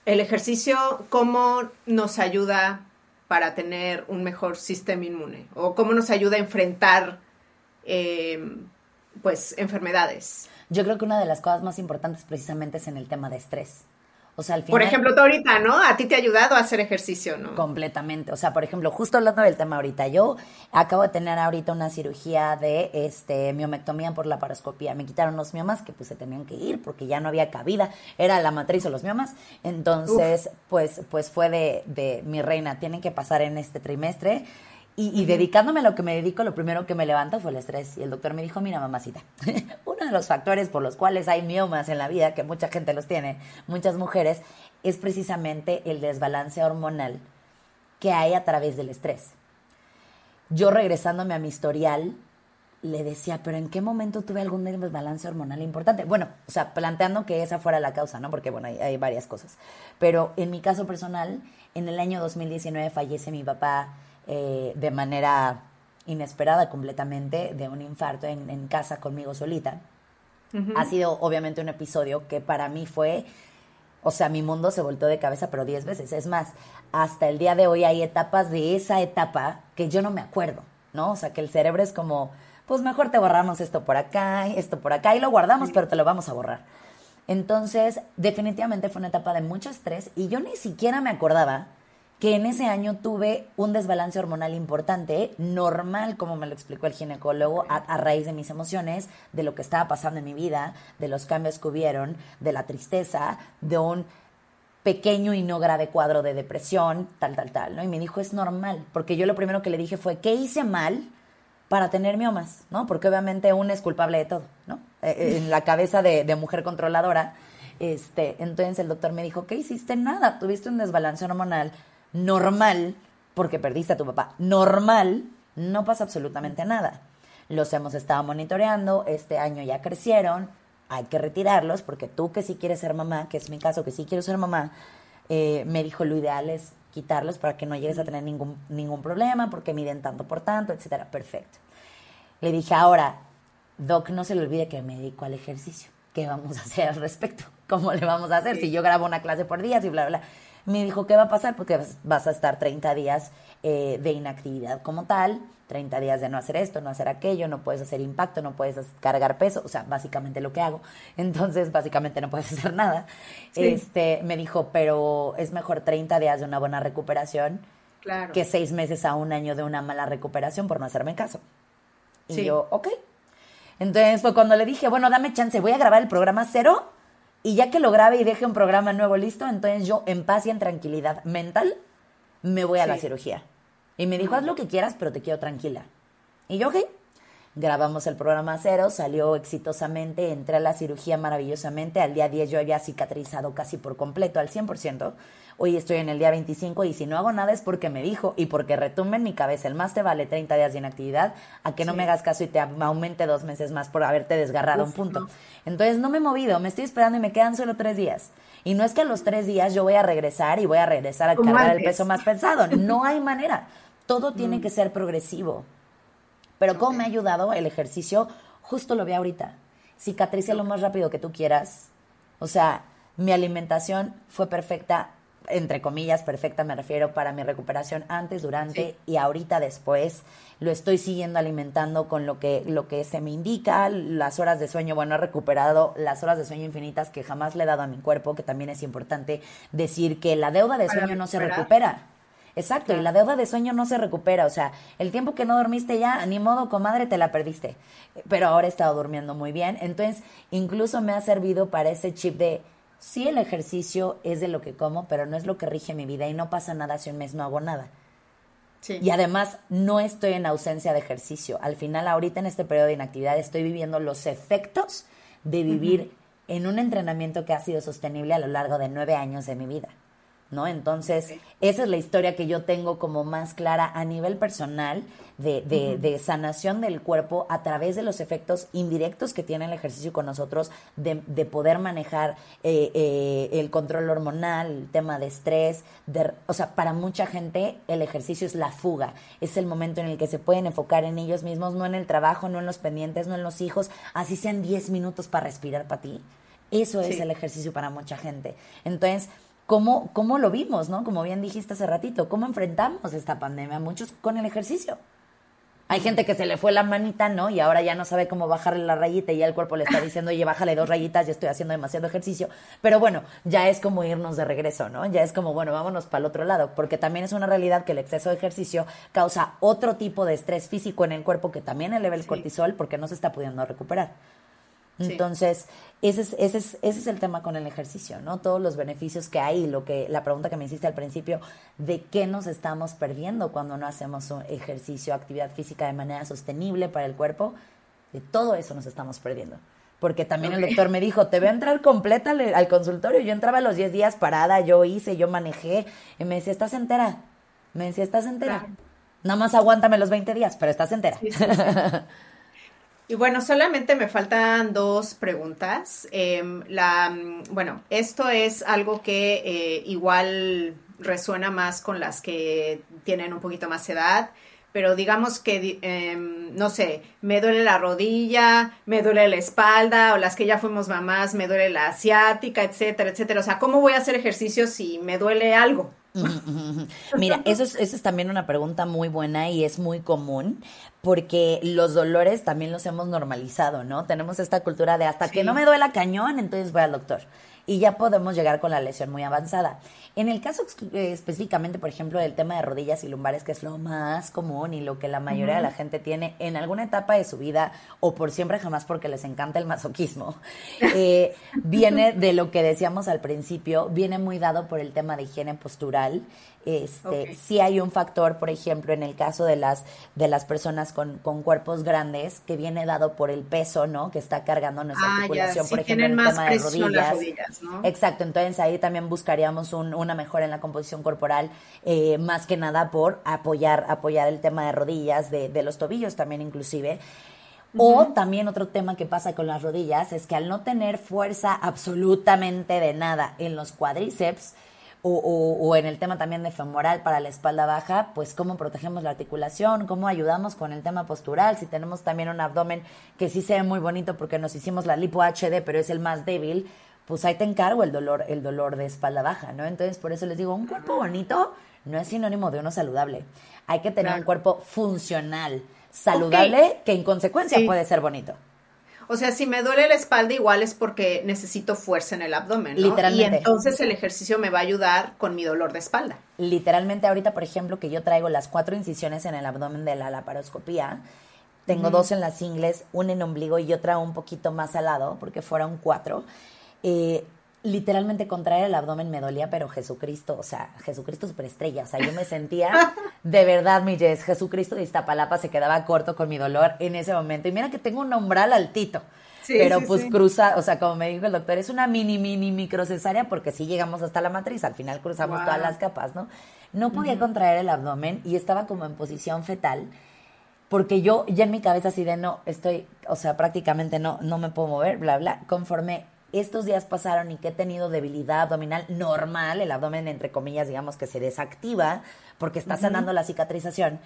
el ejercicio, ¿cómo nos ayuda para tener un mejor sistema inmune? ¿O cómo nos ayuda a enfrentar, eh, pues, enfermedades? Yo creo que una de las cosas más importantes precisamente es en el tema de estrés. O sea, al final, por ejemplo, tú ahorita, ¿no? A ti te ha ayudado a hacer ejercicio, ¿no? Completamente. O sea, por ejemplo, justo hablando del tema ahorita, yo acabo de tener ahorita una cirugía de este miomectomía por la paroscopía. Me quitaron los miomas que pues se tenían que ir porque ya no había cabida. Era la matriz o los miomas. Entonces, pues, pues fue de, de mi reina, tienen que pasar en este trimestre. Y, dedicándome a lo que me dedico, lo primero que me levanta fue el estrés. Y el doctor me dijo, mira, mamacita, uno de los factores por los cuales hay miomas en la vida, que mucha gente los tiene, muchas mujeres, es precisamente el desbalance hormonal que hay a través del estrés. Yo regresándome a mi historial, le decía, pero ¿en qué momento tuve algún desbalance hormonal importante? Bueno, o sea, planteando que esa fuera la causa, ¿no? Porque, bueno, hay, hay varias cosas. Pero en mi caso personal, en el año 2019 fallece mi papá eh, de manera inesperada completamente de un infarto en, casa conmigo solita. Ha sido obviamente un episodio que para mí fue, o sea, mi mundo se volteó de cabeza, pero diez veces. Es más, hasta el día de hoy hay etapas de esa etapa que yo no me acuerdo, ¿no? O sea, que el cerebro es como, pues mejor te borramos esto por acá, esto por acá, y lo guardamos, pero te lo vamos a borrar. Entonces, definitivamente fue una etapa de mucho estrés y yo ni siquiera me acordaba que en ese año tuve un desbalance hormonal importante, normal, como me lo explicó el ginecólogo, a, raíz de mis emociones, de lo que estaba pasando en mi vida, de los cambios que hubieron, de la tristeza, de un pequeño y no grave cuadro de depresión, tal, tal, tal, ¿no? Y me dijo, es normal, porque yo lo primero que le dije fue, ¿qué hice mal para tener miomas? ¿No? Porque obviamente uno es culpable de todo, ¿no? Eh, eh, en la cabeza de, de mujer controladora. Este, entonces el doctor me dijo, ¿qué hiciste? Nada, tuviste un desbalance hormonal normal, porque perdiste a tu papá, normal, no pasa absolutamente nada. Los hemos estado monitoreando, este año ya crecieron, hay que retirarlos, porque tú que sí quieres ser mamá, que es mi caso, que sí quiero ser mamá, eh, me dijo lo ideal es quitarlos para que no llegues a tener ningún, ningún problema, porque miden tanto por tanto, etcétera. Perfecto. Le dije, ahora, Doc, no se le olvide que me dedico al ejercicio. ¿Qué vamos a hacer al respecto? ¿Cómo le vamos a hacer? Si yo grabo una clase por día, y bla, bla, bla. Me dijo, ¿qué va a pasar? Porque vas a estar 30 días eh, de inactividad como tal, 30 días de no hacer esto, no hacer aquello, no puedes hacer impacto, no puedes cargar peso, o sea, básicamente lo que hago. Entonces, básicamente no puedes hacer nada. Este, me dijo, pero es mejor 30 días de una buena recuperación que seis meses a un año de una mala recuperación por no hacerme caso. Y yo, ok. Entonces fue cuando le dije, bueno, dame chance, voy a grabar el programa cero y ya que lo grabe y deje un programa nuevo listo, entonces yo en paz y en tranquilidad mental me voy a la cirugía. Y me dijo, haz lo que quieras, pero te quiero tranquila. Y yo, ok. Grabamos el programa cero, salió exitosamente, entré a la cirugía maravillosamente. Al día 10 yo había cicatrizado casi por completo, al 100%. Hoy estoy en el día 25 y si no hago nada es porque me dijo y porque retumbe en mi cabeza. El más te vale 30 días de inactividad a que no me hagas caso y te aumente dos meses más por haberte desgarrado un punto. Entonces no me he movido, me estoy esperando y me quedan solo tres días. Y no es que a los tres días yo voy a regresar y voy a regresar a cargar el peso más pesado. No hay manera. Todo tiene mm. que ser progresivo. Pero ¿cómo me ha ayudado el ejercicio? Justo lo vi ahorita. Cicatrice lo más rápido que tú quieras. O sea, mi alimentación fue perfecta entre comillas, perfecta, me refiero para mi recuperación antes, durante y ahorita después. Lo estoy siguiendo alimentando con lo que, lo que se me indica, las horas de sueño, bueno, he recuperado las horas de sueño infinitas que jamás le he dado a mi cuerpo, que también es importante decir que la deuda de sueño no se recupera. Exacto, y la deuda de sueño no se recupera, o sea, el tiempo que no dormiste ya, ni modo, comadre, te la perdiste. Pero ahora he estado durmiendo muy bien, entonces incluso me ha servido para ese chip de sí el ejercicio es de lo que como, pero no es lo que rige mi vida y no pasa nada si un mes no hago nada. Y además no estoy en ausencia de ejercicio. Al final, ahorita en este periodo de inactividad, estoy viviendo los efectos de vivir en un entrenamiento que ha sido sostenible a lo largo de nueve años de mi vida. ¿No? Entonces, esa es la historia que yo tengo como más clara a nivel personal de, de, sanación del cuerpo a través de los efectos indirectos que tiene el ejercicio con nosotros, de, de poder manejar eh, eh, el control hormonal, el tema de estrés, de, o sea, para mucha gente el ejercicio es la fuga, es el momento en el que se pueden enfocar en ellos mismos, no en el trabajo, no en los pendientes, no en los hijos, así sean 10 minutos para respirar para ti. Eso es el ejercicio para mucha gente. Entonces, cómo, cómo lo vimos, ¿no? Como bien dijiste hace ratito, cómo enfrentamos esta pandemia, muchos con el ejercicio. Hay gente que se le fue la manita, ¿no? Y ahora ya no sabe cómo bajarle la rayita y ya el cuerpo le está diciendo, oye, bájale dos rayitas, ya estoy haciendo demasiado ejercicio. Pero bueno, ya es como irnos de regreso, ¿no? Ya es como, bueno, vámonos para el otro lado, porque también es una realidad que el exceso de ejercicio causa otro tipo de estrés físico en el cuerpo que también eleva el cortisol porque no se está pudiendo recuperar. Entonces, ese es, ese, es, ese es el tema con el ejercicio, ¿no? Todos los beneficios que hay, lo que, la pregunta que me hiciste al principio, de qué nos estamos perdiendo cuando no hacemos un ejercicio, actividad física de manera sostenible para el cuerpo, de todo eso nos estamos perdiendo. Porque también el doctor me dijo, te voy a entrar completa al, consultorio. Yo entraba los 10 días parada, yo hice, yo manejé. Y me decía, ¿estás entera? Me decía, ¿estás entera? Nada más aguántame los 20 días, pero estás entera. Y bueno, solamente me faltan dos preguntas. Em, la, bueno, esto es algo que eh, igual resuena más con las que tienen un poquito más edad, pero digamos que, em, no sé, me duele la rodilla, me duele la espalda, o las que ya fuimos mamás, me duele la asiática, etcétera, etcétera. O sea, ¿cómo voy a hacer ejercicio si me duele algo? Mira, eso es, eso es también una pregunta muy buena y es muy común porque los dolores también los hemos normalizado, ¿no? Tenemos esta cultura de hasta que no me duela cañón, entonces voy al doctor. y ya podemos llegar con la lesión muy avanzada. En el caso eh, específicamente, por ejemplo, del tema de rodillas y lumbares, que es lo más común y lo que la mayoría de la gente tiene en alguna etapa de su vida o por siempre jamás porque les encanta el masoquismo, eh, viene de lo que decíamos al principio, viene muy dado por el tema de higiene postural. Este, sí hay un factor, por ejemplo, en el caso de las de las personas con, con cuerpos grandes, que viene dado por el peso, ¿no? Que está cargando nuestra ah, articulación, por ejemplo, en el tema de rodillas. Exacto, entonces ahí también buscaríamos un, una mejora en la composición corporal, eh, más que nada por apoyar, apoyar el tema de rodillas, de, de los tobillos también inclusive. O también otro tema que pasa con las rodillas es que al no tener fuerza absolutamente de nada en los cuádriceps, o, en el tema también de femoral para la espalda baja, pues cómo protegemos la articulación, cómo ayudamos con el tema postural, si tenemos también un abdomen que sí se ve muy bonito porque nos hicimos la lipo HD, pero es el más débil, pues ahí te encargo el dolor, el dolor de espalda baja, ¿no? Entonces, por eso les digo, un cuerpo bonito no es sinónimo de uno saludable. Hay que tener un cuerpo funcional, saludable, que en consecuencia puede ser bonito. O sea, si me duele la espalda, igual es porque necesito fuerza en el abdomen. ¿no? Literalmente. Y entonces el ejercicio me va a ayudar con mi dolor de espalda. Literalmente, ahorita, por ejemplo, que yo traigo las cuatro incisiones en el abdomen de la laparoscopía, tengo dos en las ingles, una en ombligo y otra un poquito más al lado, porque fueron cuatro. Eh, literalmente contraer el abdomen me dolía, pero Jesucristo, o sea, Jesucristo superestrella, o sea, yo me sentía de verdad, mi Jess, Jesucristo de Iztapalapa se quedaba corto con mi dolor en ese momento. Y mira que tengo un umbral altito. pero pues cruza, o sea, como me dijo el doctor, es una mini, mini microcesárea porque si llegamos hasta la matriz, al final cruzamos todas las capas, ¿no? No podía contraer el abdomen y estaba como en posición fetal porque yo ya en mi cabeza así de no, estoy, o sea, prácticamente no, no me puedo mover, bla, bla, conforme estos días pasaron y que he tenido debilidad abdominal normal, el abdomen entre comillas, digamos que se desactiva porque está sanando la cicatrización,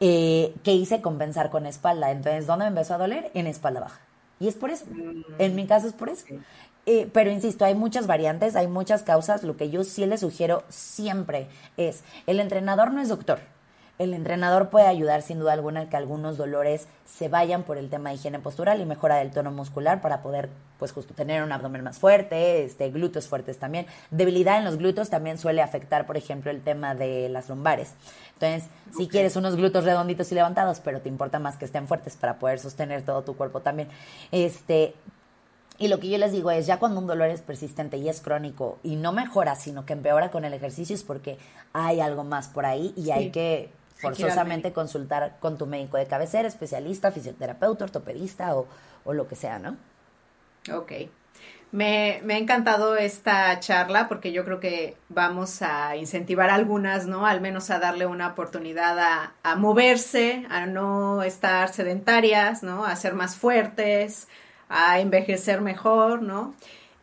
eh, que hice compensar con espalda. Entonces, ¿dónde me empezó a doler? En espalda baja. Y es por eso. Mm. En mi caso es por eso. Eh, pero insisto, hay muchas variantes, hay muchas causas. Lo que yo sí les sugiero siempre es, el entrenador no es doctor. El entrenador puede ayudar sin duda alguna a que algunos dolores se vayan por el tema de higiene postural y mejora del tono muscular para poder, pues justo tener un abdomen más fuerte, este, glúteos fuertes también. Debilidad en los glúteos también suele afectar, por ejemplo, el tema de las lumbares. Entonces, si quieres unos glúteos redonditos y levantados, pero te importa más que estén fuertes para poder sostener todo tu cuerpo también, este, y lo que yo les digo es, ya cuando un dolor es persistente y es crónico y no mejora, sino que empeora con el ejercicio, es porque hay algo más por ahí y hay que forzosamente consultar con tu médico de cabecera, especialista, fisioterapeuta, ortopedista o, lo que sea, ¿no? Ok. Me, me, ha encantado esta charla porque yo creo que vamos a incentivar a algunas, ¿no? Al menos a darle una oportunidad a, a moverse, a no estar sedentarias, ¿no? A ser más fuertes, a envejecer mejor, ¿no?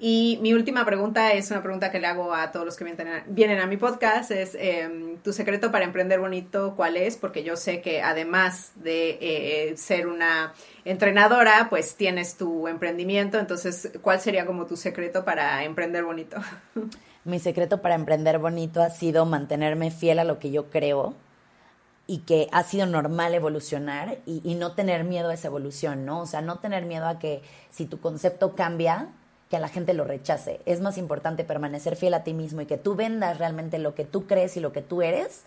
Y mi última pregunta es una pregunta que le hago a todos los que vienen a, mi podcast, es em, tu secreto para emprender bonito, ¿cuál es? Porque yo sé que además de eh, ser una entrenadora, pues tienes tu emprendimiento, entonces, ¿cuál sería como tu secreto para emprender bonito? Mi secreto para emprender bonito ha sido mantenerme fiel a lo que yo creo y que ha sido normal evolucionar y, y no tener miedo a esa evolución, ¿no? O sea, no tener miedo a que si tu concepto cambia, que a la gente lo rechace. Es más importante permanecer fiel a ti mismo y que tú vendas realmente lo que tú crees y lo que tú eres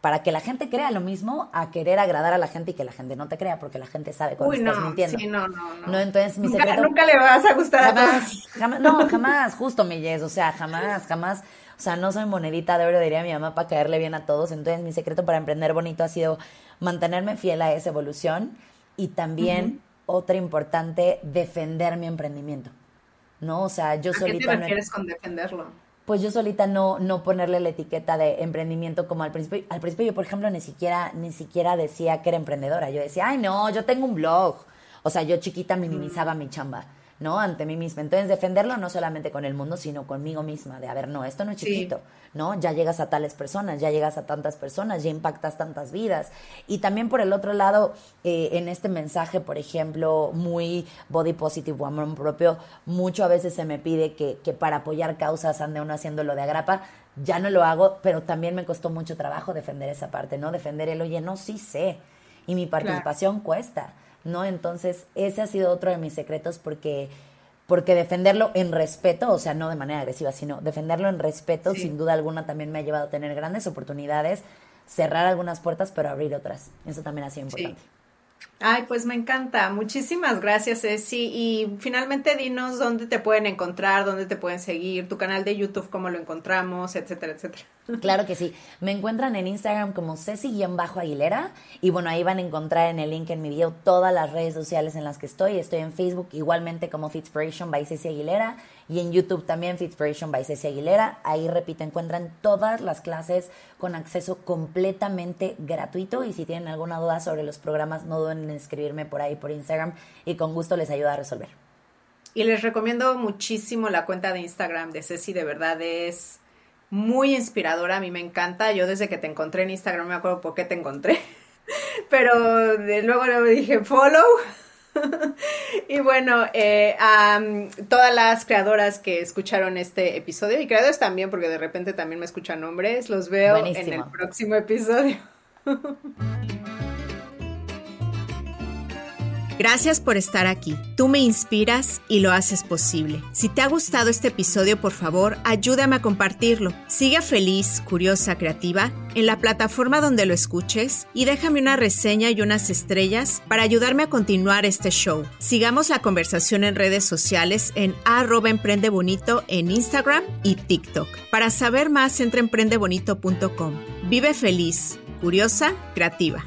para que la gente crea lo mismo a querer agradar a la gente y que la gente no te crea porque la gente sabe cuando estás no, mintiendo. Sí, no, no, no. No, entonces mi nunca, secreto... Nunca le vas a gustar jamás, a todos. Jamás, no, jamás, justo mi yes, o sea, jamás, jamás. O sea, no soy monedita de oro, diría mi mamá, para caerle bien a todos. Entonces mi secreto para emprender bonito ha sido mantenerme fiel a esa evolución y también, otra importante, defender mi emprendimiento. ¿No? O sea, yo solita... ¿Qué te refieres con defenderlo? Pues yo solita no, no ponerle la etiqueta de emprendimiento como al principio. Al principio yo, por ejemplo, ni siquiera, ni siquiera decía que era emprendedora. Yo decía, ay, no, yo tengo un blog. O sea, yo chiquita minimizaba mm. mi chamba. ¿No? Ante mí misma. Entonces, defenderlo no solamente con el mundo, sino conmigo misma, de, a ver, no, esto no es chiquito, ¿no? Ya llegas a tales personas, ya llegas a tantas personas, ya impactas tantas vidas. Y también por el otro lado, eh, en este mensaje, por ejemplo, muy body positive, amor propio, mucho a veces se me pide que, que para apoyar causas ande uno haciéndolo de agrapa, ya no lo hago, pero también me costó mucho trabajo defender esa parte, ¿no? Defender el, oye, no, sí sé, y mi participación cuesta. ¿No? Entonces, ese ha sido otro de mis secretos porque porque defenderlo en respeto, o sea, no de manera agresiva, sino defenderlo en respeto, sin duda alguna también me ha llevado a tener grandes oportunidades, cerrar algunas puertas, pero abrir otras. Eso también ha sido importante. Ay, pues me encanta. Muchísimas gracias, Ceci. Y finalmente dinos dónde te pueden encontrar, dónde te pueden seguir, tu canal de YouTube, cómo lo encontramos, etcétera, etcétera. Claro que sí. Me encuentran en Instagram como Ceci-Aguilera. Y bueno, ahí van a encontrar en el link en mi video todas las redes sociales en las que estoy. Estoy en Facebook igualmente como Fitspiration by Ceci Aguilera. Y en YouTube también Fitspiration by Ceci Aguilera. Ahí, repito, encuentran todas las clases con acceso completamente gratuito. Y si tienen alguna duda sobre los programas, no duden en escribirme por ahí por Instagram y con gusto les ayuda a resolver. Y les recomiendo muchísimo la cuenta de Instagram de Ceci, de verdad es muy inspiradora, a mí me encanta. Yo desde que te encontré en Instagram no me acuerdo por qué te encontré, pero de luego le dije follow. y bueno, eh, a todas las creadoras que escucharon este episodio y creadores también, porque de repente también me escuchan nombres, los veo en el próximo episodio. Gracias por estar aquí. Tú me inspiras y lo haces posible. Si te ha gustado este episodio, por favor, ayúdame a compartirlo. Sigue feliz, curiosa, creativa en la plataforma donde lo escuches y déjame una reseña y unas estrellas para ayudarme a continuar este show. Sigamos la conversación en redes sociales en arroba emprendebonito en Instagram y TikTok. Para saber más, entra emprendebonito.com. Vive feliz, curiosa, creativa.